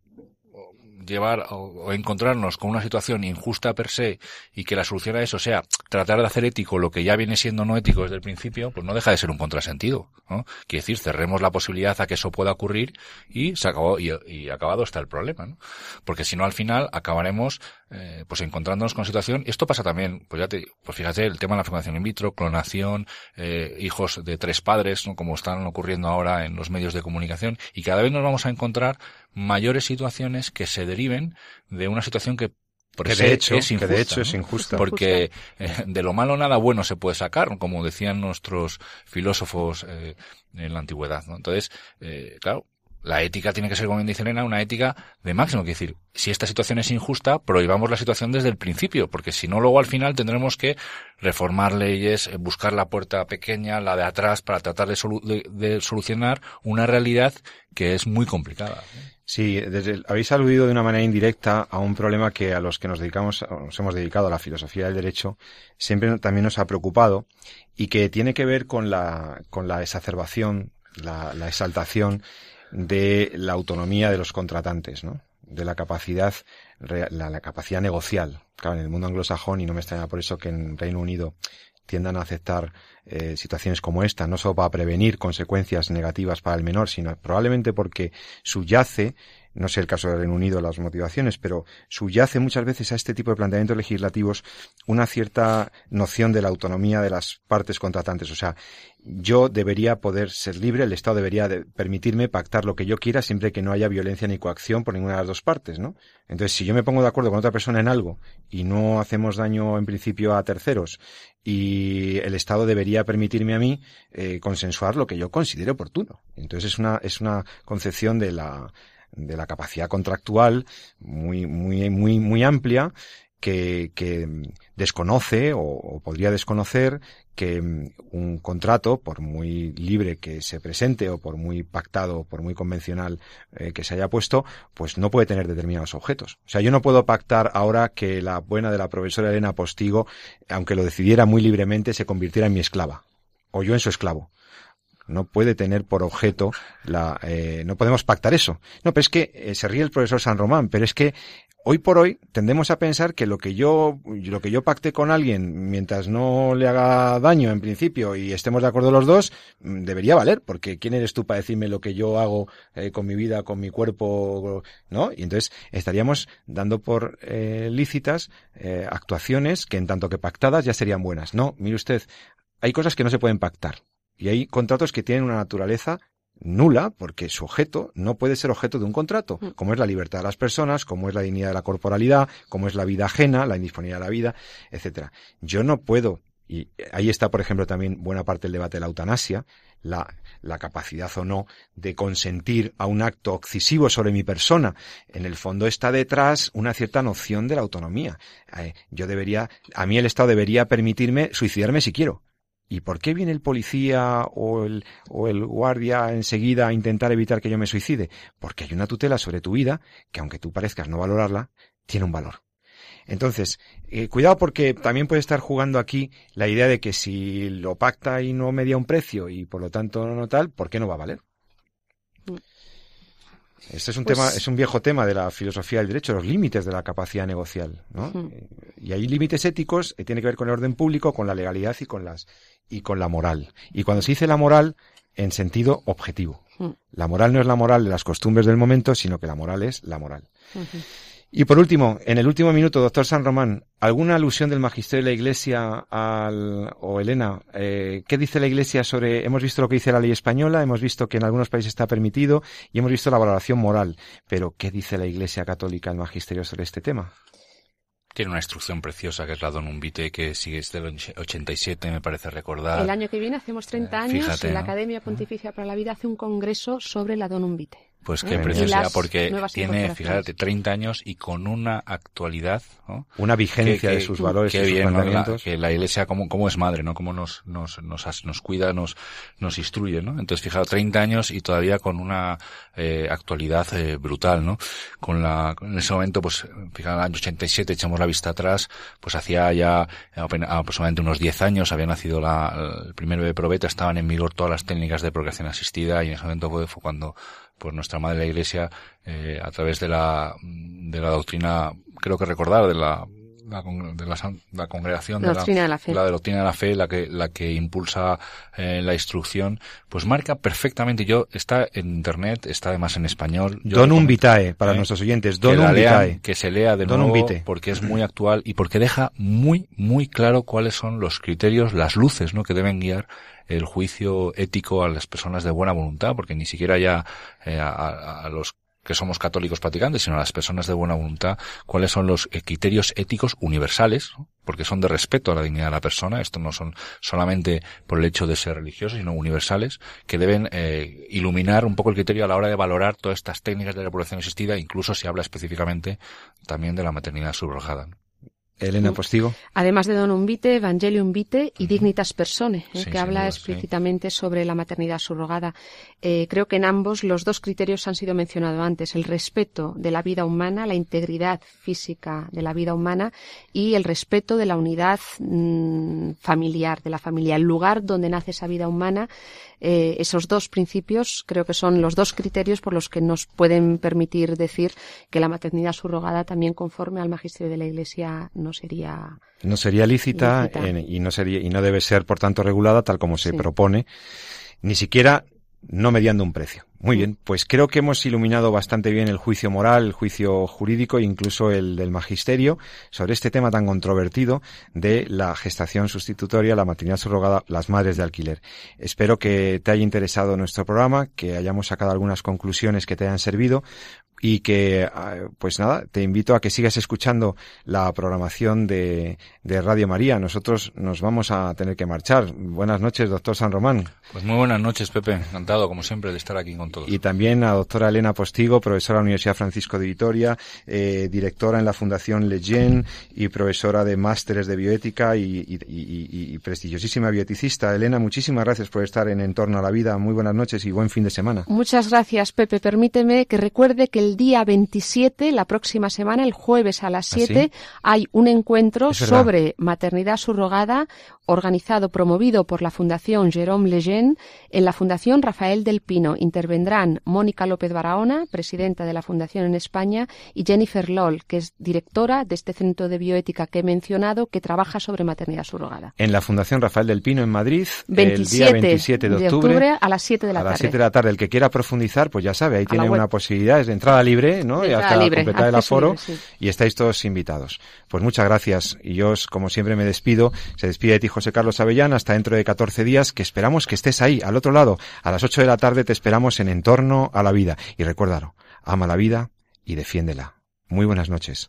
llevar o, encontrarnos con una situación injusta per se y que la solución a eso sea tratar de hacer ético lo que ya viene siendo no ético desde el principio, pues no deja de ser un contrasentido. ¿no? Quiere decir, cerremos la posibilidad a que eso pueda ocurrir y se acabó y, y acabado está el problema. ¿no? Porque si no, al final acabaremos eh, pues encontrándonos con situación, esto pasa también, pues ya te, pues fíjate, el tema de la fecundación in vitro, clonación, eh, hijos de tres padres, ¿no? como están ocurriendo ahora en los medios de comunicación, y cada vez nos vamos a encontrar mayores situaciones que se deriven de una situación que por que de hecho, es injusta, que de hecho es injusta. Porque eh, de lo malo nada bueno se puede sacar, como decían nuestros filósofos eh, en la antigüedad. ¿no? Entonces, eh, claro, la ética tiene que ser, como dice Elena, una ética de máximo. Es decir, si esta situación es injusta, prohibamos la situación desde el principio, porque si no, luego al final tendremos que reformar leyes, eh, buscar la puerta pequeña, la de atrás, para tratar de, solucionar una realidad que es muy complicada. Sí, habéis aludido de una manera indirecta a un problema que a los que nos dedicamos, nos hemos dedicado a la filosofía del derecho, siempre también nos ha preocupado y que tiene que ver con la, con la exacerbación, la, la exaltación de la autonomía de los contratantes, ¿no? de la capacidad, la, la, capacidad negocial. Claro, en el mundo anglosajón, y no me extraña por eso que en Reino Unido tiendan a aceptar eh, situaciones como esta, no solo para prevenir consecuencias negativas para el menor, sino probablemente porque subyace no sé el caso del Reino Unido, las motivaciones, pero subyace muchas veces a este tipo de planteamientos legislativos una cierta noción de la autonomía de las partes contratantes. O sea, yo debería poder ser libre, el Estado debería permitirme pactar lo que yo quiera siempre que no haya violencia ni coacción por ninguna de las dos partes, ¿no? Entonces, si yo me pongo de acuerdo con otra persona en algo y no hacemos daño en principio a terceros y el Estado debería permitirme a mí eh, consensuar lo que yo considere oportuno. Entonces es una, es una concepción de la, de la capacidad contractual muy, muy, muy, muy amplia que, que desconoce o, podría desconocer que mm, un contrato, por muy libre que se presente o por muy pactado o por muy convencional eh, que se haya puesto, pues no puede tener determinados objetos. O sea, yo no puedo pactar ahora que la buena de la profesora Elena Postigo, aunque lo decidiera muy libremente, se convirtiera en mi esclava o yo en su esclavo no puede tener por objeto la eh, no podemos pactar eso. No pero es que eh, se ríe el profesor San Román pero es que hoy por hoy tendemos a pensar que lo que yo lo que yo pacte con alguien mientras no le haga daño en principio y estemos de acuerdo los dos mm, debería valer porque quién eres tú para decirme lo que yo hago eh, con mi vida con mi cuerpo no y entonces estaríamos dando por lícitas actuaciones que en tanto que pactadas ya serían buenas. No mire usted hay cosas que no se pueden pactar y hay contratos que tienen una naturaleza nula porque su objeto no puede ser objeto de un contrato, mm. como es la libertad de las personas, como es la dignidad de la corporalidad, como es la vida ajena, la indisponibilidad de la vida, etcétera. Yo no puedo y ahí está, por ejemplo, también buena parte del debate de la eutanasia, la, la, capacidad o no de consentir a un acto excesivo sobre mi persona. En el fondo está detrás una cierta noción de la autonomía. Eh, yo debería, a mí el Estado debería permitirme suicidarme si quiero. ¿Y por qué viene el policía o el, o el guardia enseguida a intentar evitar que yo me suicide? Porque hay una tutela sobre tu vida que aunque tú parezcas no valorarla, tiene un valor. Entonces, eh, cuidado porque también puede estar jugando aquí la idea de que si lo pacta y no media un precio y por lo tanto no tal, ¿por qué no va a valer? Mm. Este es un tema, pues es un viejo tema de la filosofía del derecho, los límites de la capacidad negocial, ¿no? Eh, y hay límites éticos que tienen que ver con el orden público, con la legalidad y con las y con la moral. Y cuando se dice la moral en sentido objetivo. La moral no es la moral de las costumbres del momento, sino que la moral es la moral. Y por último, en el último minuto, doctor San Román, ¿alguna alusión del magisterio de la Iglesia al, o Elena, eh, qué dice la Iglesia sobre, hemos visto lo que dice la ley española, hemos visto que en algunos países está permitido y hemos visto la valoración moral, pero ¿qué dice la Iglesia católica, el magisterio sobre este tema? Tiene una instrucción preciosa que es la Donum Vitae, que sigue desde el 87, me parece recordar. El año que viene hacemos 30 eh, años y la Academia Pontificia para la Vida hace un congreso sobre la Donum Vitae. Pues qué preciosidad, porque tiene, fíjate, 30 años y con una actualidad, Una vigencia de sus valores y sus bien, que la Iglesia como, como es madre, ¿no? Como nos, nos, nos, nos cuida, nos, nos instruye, ¿no? Entonces, fijaos, 30 años y todavía con una eh, actualidad eh, brutal, ¿no? Con la, en ese momento, pues, fijaos, en el año 87, echamos la vista atrás, pues hacía ya aproximadamente unos 10 años, había nacido la, el primer bebé probeta, estaban en vigor todas las técnicas de procreación asistida y en ese momento fue, fue cuando pues nuestra madre la Iglesia, eh, a través de la, de la doctrina, creo que recordar, de la, la, de la, la congregación la de, doctrina de la fe. la doctrina de la fe, la que, la que impulsa eh, la instrucción, pues marca perfectamente. Yo, está en internet, está además en español. Donum Vitae, para ¿eh? nuestros oyentes, Donum Vitae. Que se lea de nuevo, porque es muy actual y porque deja muy, muy claro cuáles son los criterios, las luces, ¿no? que deben guiar el juicio ético a las personas de buena voluntad, porque ni siquiera ya eh, a, los que somos católicos practicantes, sino a las personas de buena voluntad, cuáles son los eh, criterios éticos universales, porque son de respeto a la dignidad de la persona, esto no son solamente por el hecho de ser religiosos, sino universales, que deben eh, iluminar un poco el criterio a la hora de valorar todas estas técnicas de reproducción asistida, incluso si habla específicamente también de la maternidad subrogada. Elena Postigo. Además de Don Vitae, Evangelium Vitae y Dignitas Persone, ¿eh? que habla explícitamente sobre la maternidad subrogada. Eh, creo que en ambos los dos criterios han sido mencionados antes, el respeto de la vida humana, la integridad física de la vida humana y el respeto de la unidad mm, familiar, de la familia, el lugar donde nace esa vida humana eh, esos dos principios creo que son los dos criterios por los que nos pueden permitir decir que la maternidad subrogada también conforme al magisterio de la Iglesia no sería no sería lícita, y no sería y no debe ser por tanto regulada tal como se propone ni siquiera no mediando un precio. Muy bien, pues creo que hemos iluminado bastante bien el juicio moral, el juicio jurídico e incluso el del magisterio sobre este tema tan controvertido de la gestación sustitutoria, la maternidad subrogada, las madres de alquiler. Espero que te haya interesado nuestro programa, que hayamos sacado algunas conclusiones que te hayan servido y que, ah, pues nada, te invito a que sigas escuchando la programación de, de, Radio María. Nosotros nos vamos a tener que marchar. Buenas noches, doctor San Román. Pues muy buenas noches, Pepe. Encantado, como siempre, de estar aquí con todos. Y también a doctora Elena Postigo, profesora de la Universidad Francisco de Vitoria, eh, directora en la Fundación Leyen y profesora de másteres de bioética y, y, y, y, prestigiosísima bioeticista. Elena, muchísimas gracias por estar en Entorno a la Vida. Muy buenas noches y buen fin de semana. Muchas gracias, Pepe. Permíteme que recuerde que el día 27, la próxima semana, el jueves a las 7, ¿Ah, hay un encuentro sobre maternidad subrogada organizado, promovido por la Fundación Jérôme Lejeune en la Fundación Rafael del Pino. Intervendrán Mónica López Barahona, presidenta de la Fundación en España, y Jennifer Loll, que es directora de este centro de bioética que he mencionado, que trabaja sobre maternidad subrogada. En la Fundación Rafael del Pino en Madrid, el día 27 de octubre, a las 7 de la tarde. A las 7 de la tarde. El que quiera profundizar, pues ya sabe, ahí tiene una posibilidad, es de entrada libre, ¿no? y hasta completar el aforo, y estáis todos invitados. Pues muchas gracias. Y yo, como siempre, me despido. Se despide de ti, José Carlos Avellán, hasta dentro de 14 días, que esperamos que estés ahí, al otro lado. A las 8 de la tarde te esperamos en Entorno a la Vida. Y recuérdalo, ama la vida y defiéndela. Muy buenas noches.